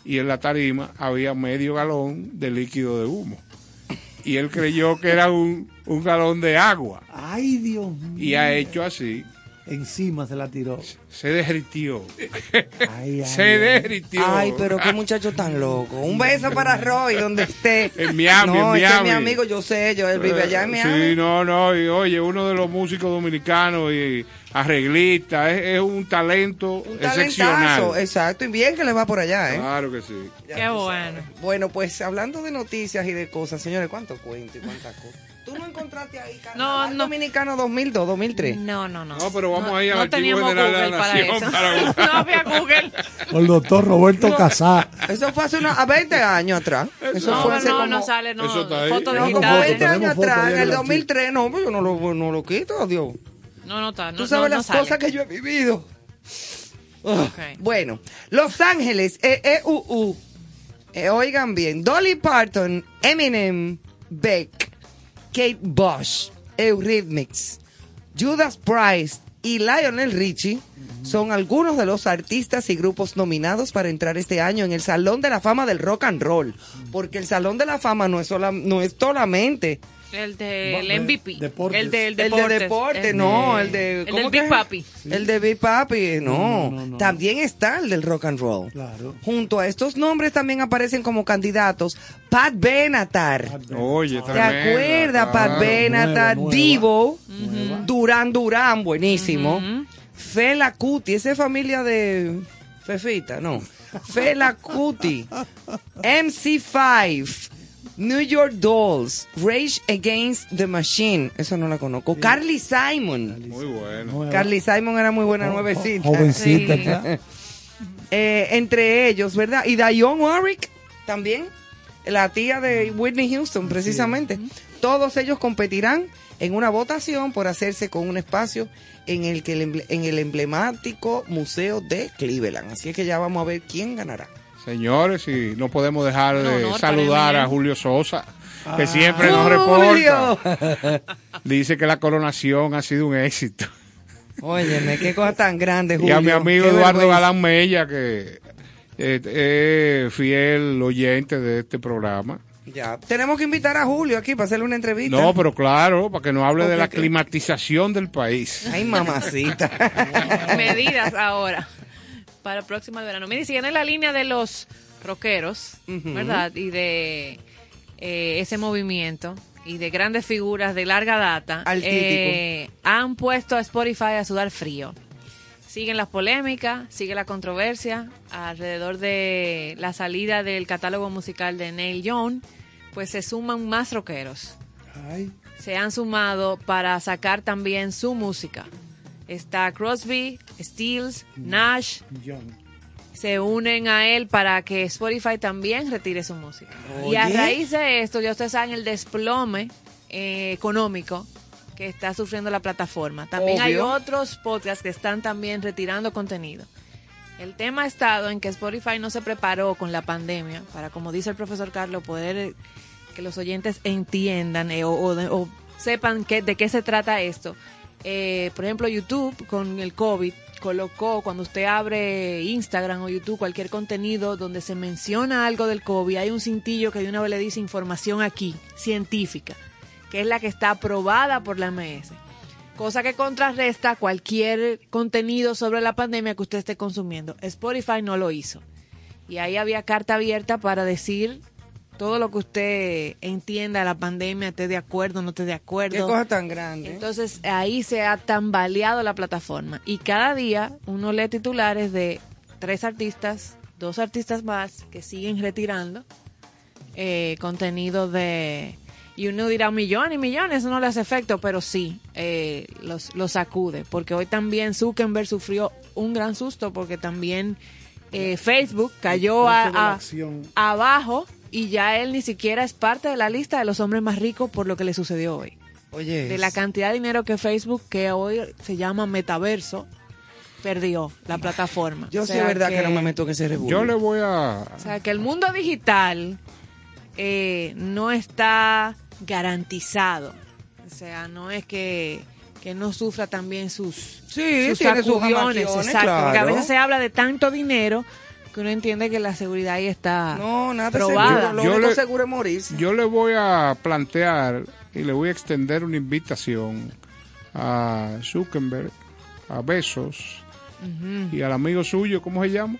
y en la tarima había medio galón de líquido de humo. Y él creyó que era un, un galón de agua Ay, Dios mío. y ha hecho así. Encima se la tiró. Se derritió. Ay, ay, Se derritió. Ay, pero qué muchacho tan loco. Un beso para Roy, donde esté. En Miami, no, en ese es mi Miami. amigo, yo sé, yo, él vive allá en Miami. Sí, no, no, y oye, uno de los músicos dominicanos y arreglista, es, es un talento Un excepcional. exacto, y bien que le va por allá, ¿eh? Claro que sí. Qué bueno. Bueno, pues hablando de noticias y de cosas, señores, ¿cuánto cuento y cuántas cosas? ¿Tú no encontraste ahí Carnaval no. Dominicano 2002, 2003? No, no, no. No, pero vamos No- a ir al no Archivo teníamos General de la Google para eso. para no había Google. Con el doctor Roberto No. Casá. Eso fue hace una, a 20 años atrás. Eso No, fue no, hace no, como... no sale, no. Eso está ahí. Foto No, como digital. 20 Tenemos años atrás, ahí en el el 2003, no, pues yo no lo, no lo quito, Dios. No, no está. No, Tú sabes no- no las sale. cosas que yo he vivido. Ok. Bueno, Los Ángeles, eh, EEUU. Eh, oigan bien, Dolly Parton, Eminem, Beck, Kate Bush, Eurythmics, Judas Priest y Lionel Richie son algunos de los artistas y grupos nominados para entrar este año en el Salón de la Fama del Rock and Roll. Porque el Salón de la Fama no es, no es solamente El del Bueno, MVP. deportes. El del el de deportes. deporte, El no, de- el de... El ¿cómo del Big? Papi. El de Big Papi, no. No, no, no. También está el del rock and roll. Claro. Junto a estos nombres también aparecen como candidatos Pat Benatar. Oye, ¿Te tremenda, acuerdas? Pat claro. Benatar, Nueva, nueva. Divo, Durán Durán, buenísimo. Fela Cuti, esa es familia de Fefita, no. Fela Cuti, MC5, New York Dolls, Rage Against the Machine, eso no la conozco. Carly Simon. Muy bueno. Carly Simon era muy buena nuevecita. Jovencita. Sí. ¿verdad? Eh, entre ellos, ¿verdad? Y Dionne Warwick también, la tía de Whitney Houston, precisamente. Todos ellos competirán en una votación por hacerse con un espacio en el que el en el emblemático museo de Cleveland. Así es que ya vamos a ver quién ganará. Señores, y no podemos dejar de saludar a ¿eh? Julio Sosa, que siempre nos Julio. reporta. Dice que la coronación ha sido un éxito. Óyeme, qué cosa tan grande, Y Julio. a mi amigo Qué Eduardo vergüenza. Galán Mella, que eh, es fiel oyente de este programa. Ya, tenemos que invitar a Julio aquí para hacerle una entrevista. No, pero claro, para que nos hable de la climatización del país. Ay, mamacita. medidas ahora para el próximo verano. Mire, siguen en la línea de los rockeros. ¿verdad? Y de eh, ese movimiento y de grandes figuras de larga data. Eh, han puesto a Spotify a sudar frío. Siguen las polémicas, sigue la controversia alrededor de la salida del catálogo musical de Neil Young, pues se suman más rockeros Ay, se han sumado para sacar también su música. Está Crosby, Stills, Nash, John. se unen a él para que Spotify también retire su música. Y a raíz de esto, ya ustedes saben el desplome eh, económico que está sufriendo la plataforma. También hay otros podcasts que están también retirando contenido. El tema ha estado en que Spotify no se preparó con la pandemia para, como dice el profesor Carlos, poder eh, que los oyentes entiendan eh, o, o de- o sepan qué- de qué se trata esto. Eh, por ejemplo, YouTube con el COVID colocó, cuando usted abre Instagram o YouTube, cualquier contenido donde se menciona algo del COVID, hay un cintillo que de una vez le dice información aquí, científica, que es la que está aprobada por la MS. Cosa que contrarresta cualquier contenido sobre la pandemia que usted esté consumiendo. Spotify no lo hizo. Y ahí había carta abierta para decir todo lo que usted entienda de la pandemia, esté de acuerdo, no esté de acuerdo. Qué cosa tan grande. Entonces ahí se ha tambaleado la plataforma y cada día uno lee titulares de tres artistas, dos artistas más que siguen retirando eh, contenido de... Y uno dirá millones y millones, eso no le hace efecto, pero sí, eh, los, los sacude, porque hoy también Zuckerberg sufrió un gran susto porque también eh, Facebook cayó a- abajo y ya él ni siquiera es parte de la lista de los hombres más ricos por lo que le sucedió hoy Oye, de la cantidad de dinero que Facebook, que hoy se llama Metaverso, perdió la plataforma. yo O sea es verdad que, no me meto en ese revuelo. Yo le voy a... O sea, que el mundo digital eh, no está garantizado. O sea, no es que, que no sufra también sus, Sí, sus tiene sus exacto, porque a claro. veces se habla de tanto dinero que uno entiende que la seguridad ahí está No, nada probada. seguro. Lo Yo único le- seguro es morirse. Yo le voy a plantear y le voy a extender una invitación a Zuckerberg, a Besos y al amigo suyo, ¿cómo se llama?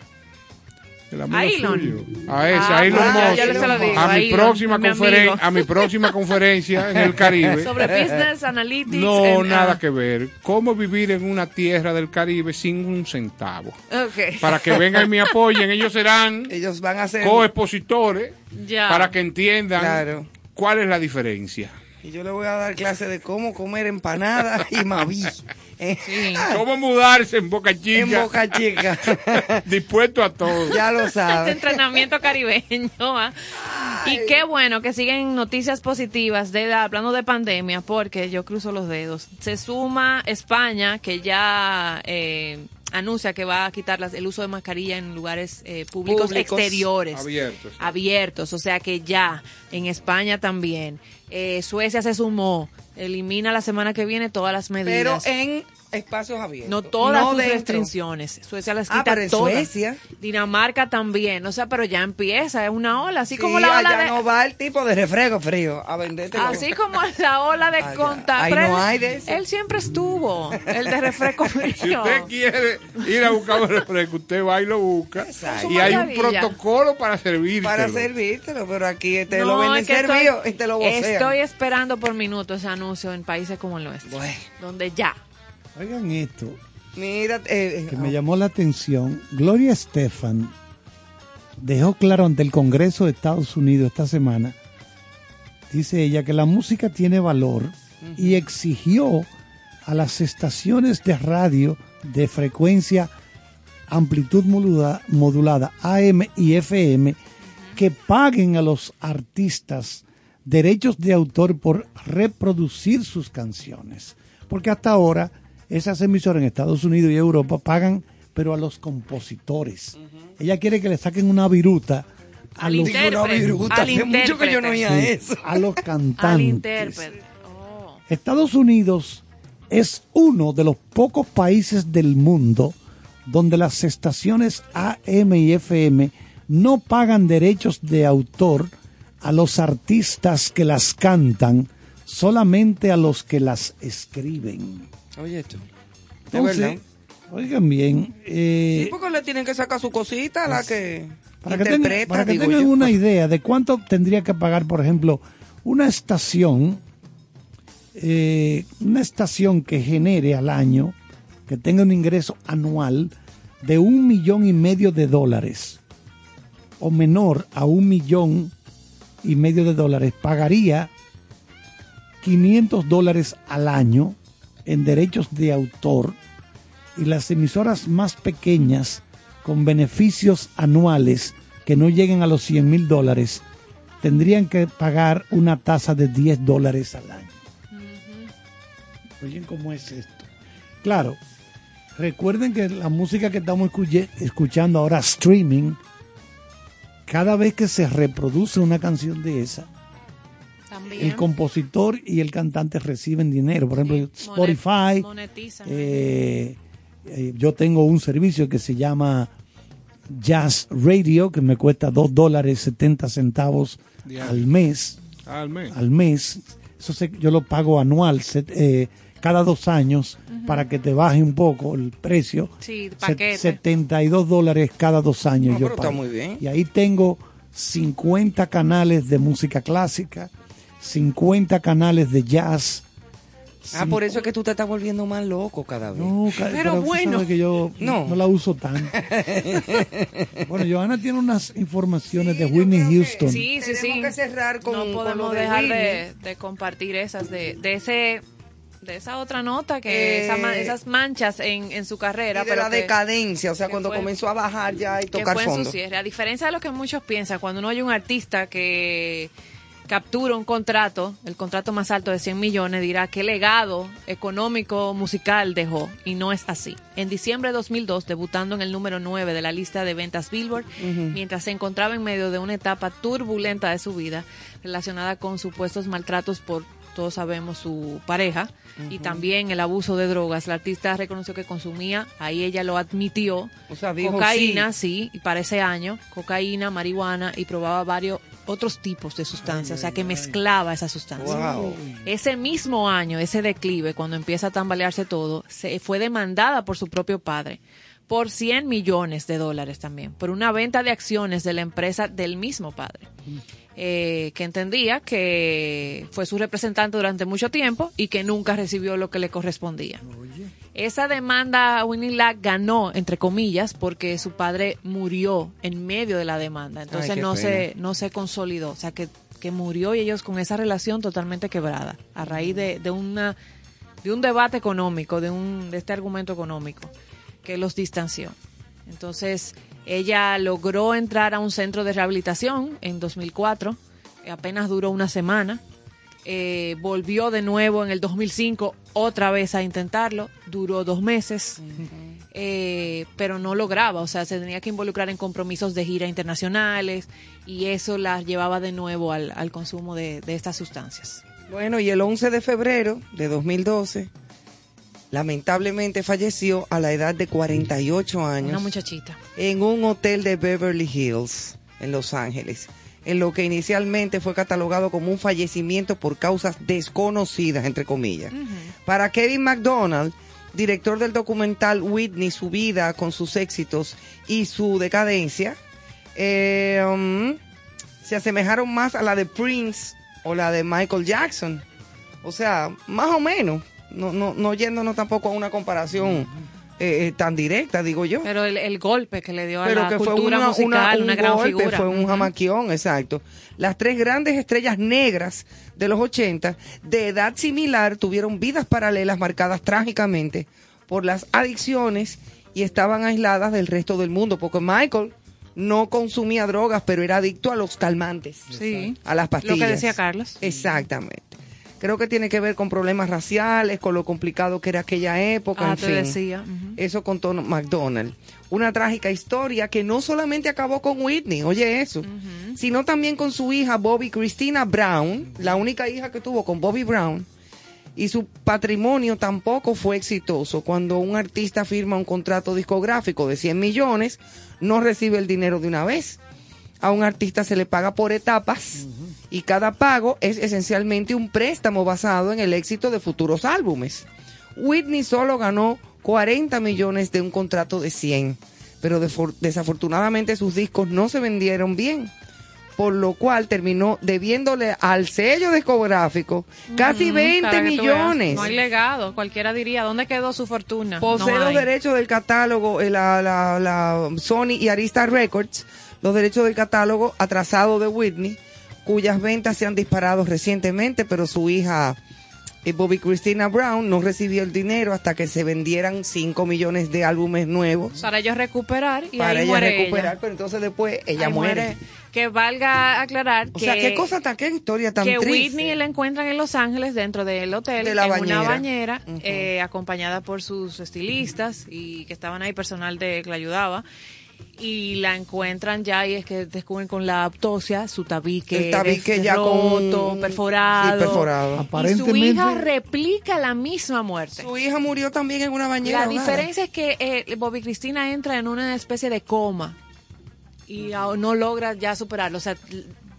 El amigo A Elon. suyo. A ese, Ah, Elon ah, ya- Musk. ya se lo digo, a mi próxima conferen- a mi próxima conferencia en el Caribe. Sobre business analytics. No, and, nada ah, que ver. ¿Cómo vivir en una tierra del Caribe sin un centavo? Para que vengan y me apoyen, ellos serán Ellos van a ser... coexpositores para que entiendan Claro. cuál es la diferencia. Y yo le voy a dar clase de cómo comer empanada y maví. Eh, Sí. ¿Cómo mudarse en Boca Chica? En Boca Chica. Dispuesto a todo. ya lo sabes. entrenamiento caribeño. ¿ah? Y qué bueno que siguen noticias positivas de la- hablando de pandemia, porque yo cruzo los dedos. Se suma España, que ya eh, anuncia que va a quitar las- el uso de mascarilla en lugares eh, públicos, Públicos. exteriores. Abiertos. abiertos, o sea que ya en España también. Eh, Suecia se sumó, elimina la semana que viene todas las Pero medidas. en espacios abiertos. no todas sus dentro. restricciones. Suecia las Ah, quita pero en todas. Suecia. Dinamarca también, o sea, pero ya empieza, es una ola, así Sí, como la ola allá de no va el tipo de refresco frío a venderte. así como la ola de contar. No él, hay de eso. él siempre estuvo, el de refresco frío. Si usted quiere ir a buscar un refresco, usted va y lo busca. Exacto. Y hay un protocolo para servirlo. Para servírtelo, pero aquí te No, lo venden que estoy- servido y te lo vocean. Estoy esperando por minuto ese anuncio en países como el nuestro, Bueno. donde ya. Oigan esto, Mira, eh, que eh, me llamó la atención. Gloria Estefan dejó claro ante el Congreso de Estados Unidos esta semana, dice ella, que la música tiene valor y exigió a las estaciones de radio de frecuencia amplitud modulada, modulada AM y FM que paguen a los artistas derechos de autor por reproducir sus canciones. Porque hasta ahora esas emisoras en Estados Unidos y Europa pagan, pero a los compositores. Ella quiere que le saquen una viruta a Al los, digo una intérprete, viruta, al hace mucho que yo no intérprete. oía sí, eso. a los cantantes. Oh. Estados Unidos es uno de los pocos países del mundo donde las estaciones AM y FM no pagan derechos de autor a los artistas que las cantan, solamente a los que las escriben. Oye, Entonces, verdad. oigan bien, eh, Sí, porque le tienen que sacar su cosita a la que para que, para que tengan yo. una idea de cuánto tendría que pagar, por ejemplo, una estación, eh, una estación que genere al año, que tenga un ingreso anual de un millón y medio de dólares, o menor a un millón y medio de dólares, pagaría 500 dólares al año en derechos de autor y las emisoras más pequeñas con beneficios anuales que no lleguen a los 100 mil dólares tendrían que pagar una tasa de 10 dólares al año. Oyen cómo es esto. Claro, recuerden que la música que estamos escuchando ahora, streaming, cada vez que se reproduce una canción de esa, También. el compositor y el cantante reciben dinero. Por ejemplo, Spotify. monetizan. eh, eh, yo tengo un servicio que se llama Jazz Radio, que me cuesta 2 dólares 70 centavos Diario. al mes. Al mes. Al mes. Eso se- yo lo pago anual, se- eh, cada dos años para que te baje un poco el precio. Sí, Se- paquete. 72 dólares cada dos años. No, yo pero está pago. muy bien. Y ahí tengo 50 canales de música clásica, 50 canales de jazz. Ah, por eso es que tú te estás volviendo más loco cada vez. No, pero, tú bueno. que yo No. no. la uso tanto. bueno, Johanna tiene unas informaciones de Whitney Houston. Sí, sí, sí. Tenemos que cerrar con- no con podemos lo de dejar de, de compartir esas de, de ese de esa otra nota que Eh, esa esas manchas en, en su carrera Y de pero la que- decadencia, o sea, que cuando fue- comenzó a bajar ya y que tocar fue en fondo. su cierre. A diferencia de lo que muchos piensan, cuando uno oye un artista que captura un contrato, el contrato más alto de 100 millones, dirá qué legado económico musical dejó. Y no es así. En diciembre de 2002, debutando en el número 9 de la lista de ventas Billboard, mientras se encontraba en medio de una etapa turbulenta de su vida, relacionada con supuestos maltratos por todos sabemos su pareja y también el abuso de drogas. La artista reconoció que consumía, ahí ella lo admitió, O sea, dijo cocaína, sí. y para ese año, cocaína, marihuana y probaba varios otros tipos de sustancias, o sea que mezclaba esas sustancias. Wow. Ese mismo año, ese declive, cuando empieza a tambalearse todo, se fue demandada por su propio padre por 100 millones de dólares también, por una venta de acciones de la empresa del mismo padre, eh, que entendía que fue su representante durante mucho tiempo y que nunca recibió lo que le correspondía. Esa demanda Winnie la ganó, entre comillas, porque su padre murió en medio de la demanda. Entonces Ay, no pena. se, no se consolidó. O sea, que, que murió y ellos con esa relación totalmente quebrada, a raíz de, de una de un debate económico, de un de este argumento económico que los distanció. Entonces, ella logró entrar a un centro de rehabilitación en 2004, eh, apenas duró una semana. Eh, volvió de nuevo en el 2005 otra vez a intentarlo, duró dos meses, eh, pero no lograba, o sea, se tenía que involucrar en compromisos de gira internacionales y eso la llevaba de nuevo al, al consumo de, de estas sustancias. Bueno, y el 11 de febrero de 2012, lamentablemente falleció a la edad de 48 años. Una muchachita. en un hotel de Beverly Hills, en Los Ángeles, en lo que inicialmente fue catalogado como un fallecimiento por causas desconocidas, entre comillas. Para Kevin McDonald, director del documental Whitney, su vida con sus éxitos y su decadencia, eh, um, se asemejaron más a la de Prince o la de Michael Jackson. O sea, más o menos, no, no, no yéndonos tampoco a una comparación eh, tan directa, digo yo Pero el, el golpe que le dio a pero la que fue cultura una, musical, una- una, un gran golpe, figura. fue un jamaquión, exacto. Las tres grandes estrellas negras de los 80, de edad similar, tuvieron vidas paralelas marcadas trágicamente por las adicciones y estaban aisladas del resto del mundo, porque Michael no consumía drogas, pero era adicto a los calmantes, Sí. a las pastillas. Lo que decía Carlos. Exactamente. Creo que tiene que ver con problemas raciales, con lo complicado que era aquella época, Ah, en te fin. decía. Eso contó McDonald. Una trágica historia que no solamente acabó con Whitney, oye eso, sino también con su hija Bobby Christina Brown, la única hija que tuvo con Bobby Brown. Y su patrimonio tampoco fue exitoso. Cuando un artista firma un contrato discográfico de 100 millones, no recibe el dinero de una vez. A un artista se le paga por etapas y cada pago es esencialmente un préstamo basado en el éxito de futuros álbumes. Whitney solo ganó 40 millones de un contrato de 100, pero desafortunadamente sus discos no se vendieron bien, por lo cual terminó debiéndole al sello discográfico casi Ujú, 20 para que tú veas. millones. No hay legado. Cualquiera diría, ¿dónde quedó su fortuna? Posee No los hay. derechos del catálogo, eh, la, la- la Sony y Arista Records, los derechos del catálogo atrasado de Whitney, cuyas ventas se han disparado recientemente, pero su hija eh, Bobby Christina Brown no recibió el dinero hasta que se vendieran 5 millones de álbumes nuevos Para ellos recuperar y para ahí ella muere recuperar, ella. pero entonces después ella Ahí muere. Que valga aclarar O que, sea, qué cosa tan, qué historia tan que triste. Whitney la encuentran en Los Ángeles dentro del hotel De la en bañera. una bañera eh, acompañada por sus estilistas y que estaban ahí personal de que la ayudaba y la encuentran ya y es que descubren con la autopsia su tabique, El tabique ya con- roto, perforado, Sí, perforado. y su Aparentemente- hija replica la misma muerte. Su hija murió también en una bañera. La diferencia es que eh, Bobby Cristina entra en una especie de coma y no logra ya superarlo. O sea,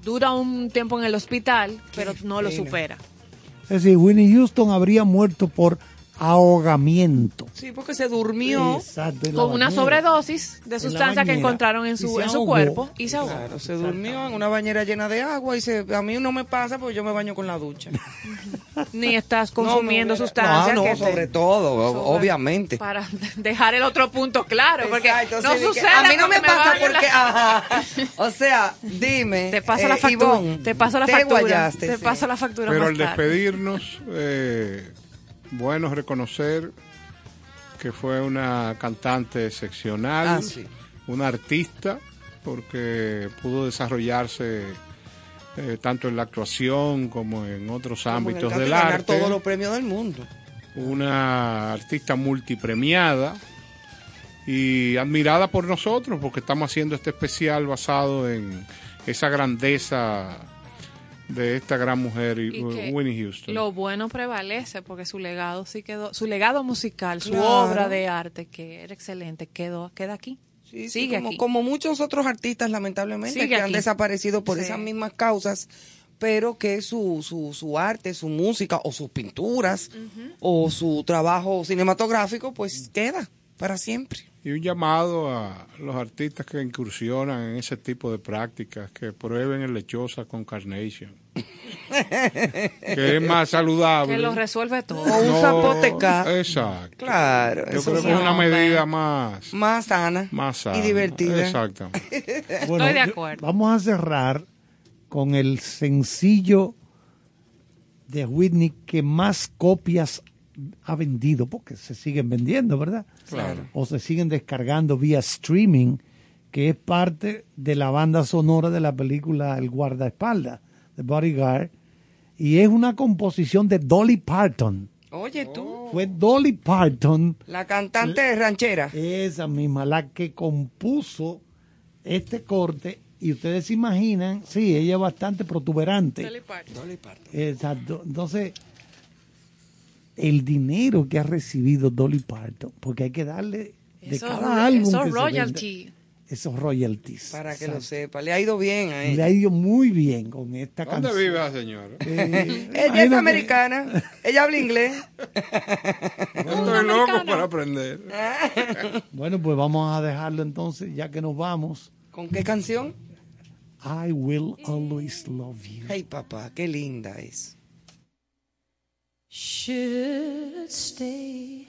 dura un tiempo en el hospital, pero no lo supera. Es decir, Winnie Houston habría muerto por ahogamiento. Sí, porque se durmió. Exacto, Con una sobredosis de En sustancia que encontraron en su, en su cuerpo y se ahogó. Claro, se durmió en una bañera llena de agua y se, a mí no me pasa porque yo me baño con la ducha. Ni estás No, consumiendo no, sustancias. No, no, que te- sobre todo, sobre- obviamente. Para dejar el otro punto claro, porque Exacto, no sí, sucede. A mí no me pasa la- porque, ajá. O sea, dime. Te pasa eh, la factura. Ivonne, te pasa la te factura. guayaste, te sí. pasa la factura Pero al tarde. despedirnos, eh, bueno reconocer que fue una cantante excepcional, Ah, sí. una artista, porque pudo desarrollarse eh, tanto en la actuación como en otros Como en el ámbitos caso de del ganar arte. todos los premios del mundo. Una artista multipremiada y admirada por nosotros, porque estamos haciendo este especial basado en esa grandeza de esta gran mujer, Y Winnie Houston. Lo bueno prevalece porque su legado sí quedó, su legado musical, su Claro. obra de arte que era excelente, quedó, queda aquí. Sí, sí, Sigue como, aquí. como muchos otros artistas, lamentablemente, Sigue que han desaparecido por Sí. esas mismas causas, pero que su, su, su arte, su música o sus pinturas o su trabajo cinematográfico, pues queda para siempre. Y un llamado a los artistas que incursionan en ese tipo de prácticas, que prueben el lechosa con Carnation. que es más saludable. Que lo resuelve todo. O un No, zapoteca. Exacto. Claro, Yo creo sí. que es una medida más, Más sana, más sana. y divertida. Exactamente. Bueno, Estoy de yo- acuerdo. vamos a cerrar con el sencillo de Whitney que más copias ha vendido, porque se siguen vendiendo, ¿verdad? Claro. O se siguen descargando vía streaming, que es parte de la banda sonora de la película El guardaespaldas, de Bodyguard, y es una composición de Dolly Parton. Oye, tú, Fue Dolly Parton la cantante ranchera. esa misma, la que compuso este corte, y ustedes se imaginan, sí, ella es bastante protuberante. Exacto. Entonces, el dinero que ha recibido Dolly Parton, porque hay que darle de Esos cada álbum que se royalty. Esos royalties. Para que lo sepa, le ha ido bien a Le ella. ha ido muy bien con esta ¿Dónde canción. vive la señora? Eh, Ella es americana, ella habla inglés. Estoy loco para aprender. Bueno, pues vamos a dejarlo entonces, ya que nos vamos. ¿Con qué canción? I will always love you. Ay, papá, qué linda es. should stay,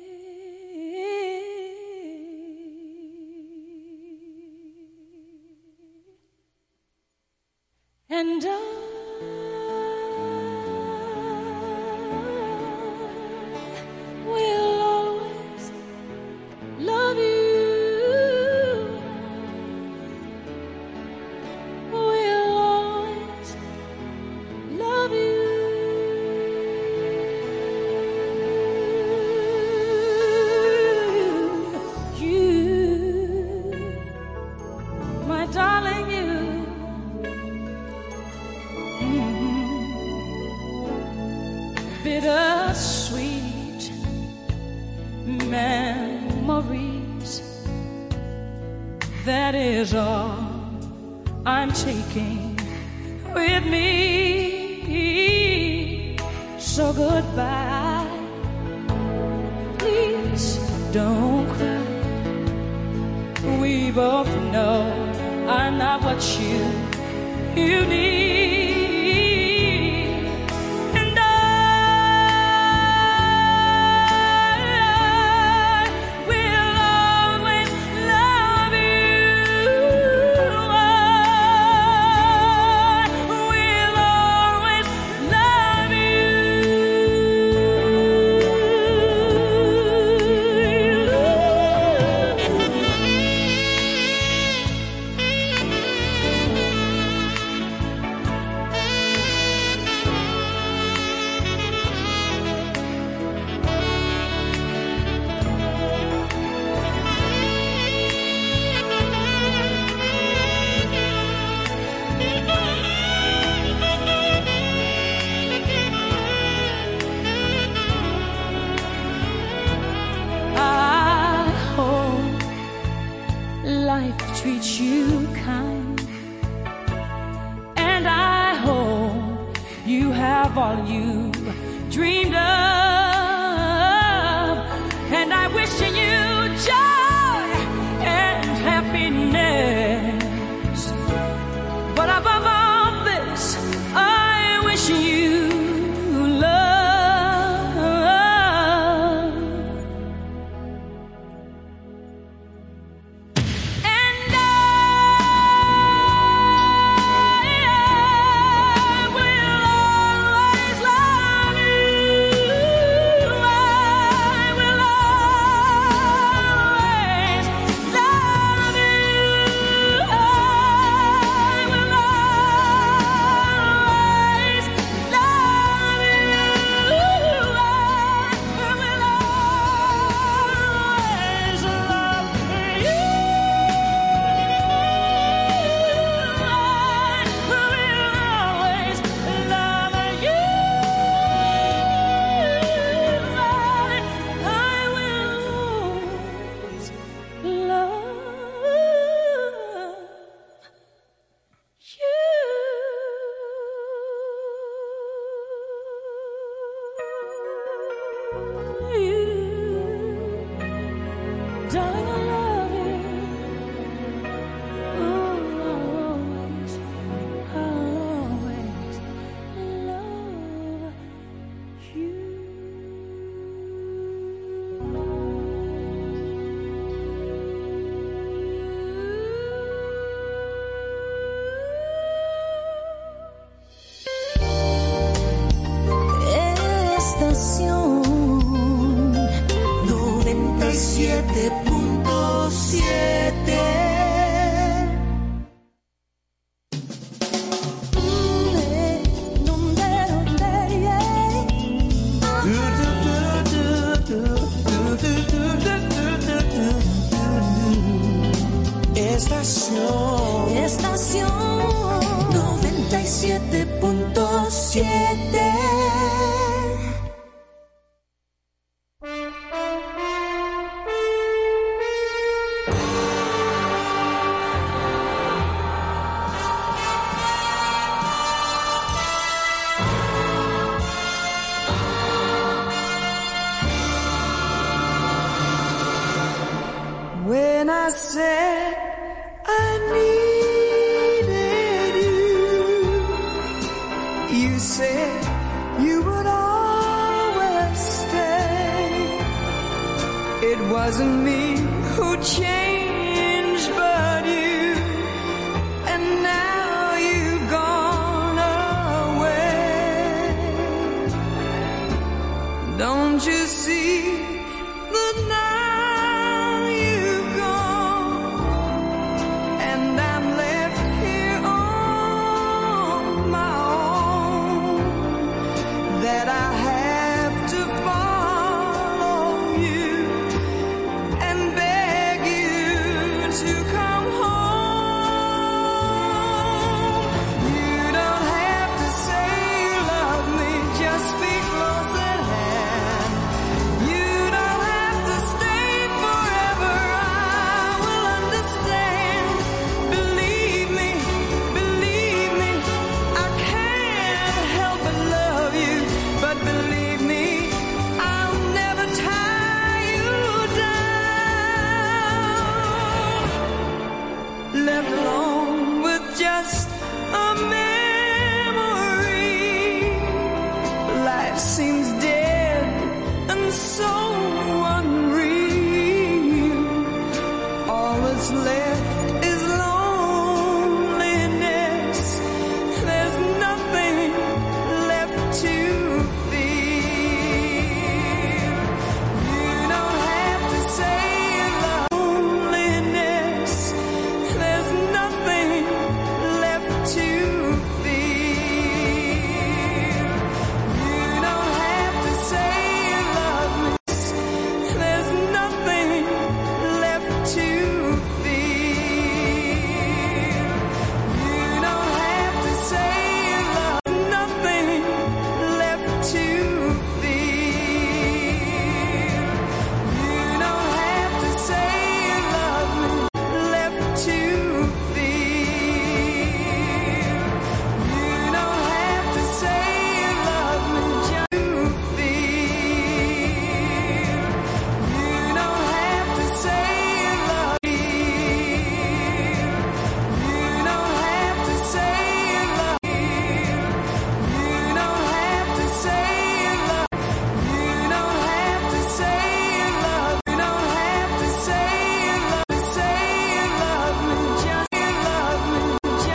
And I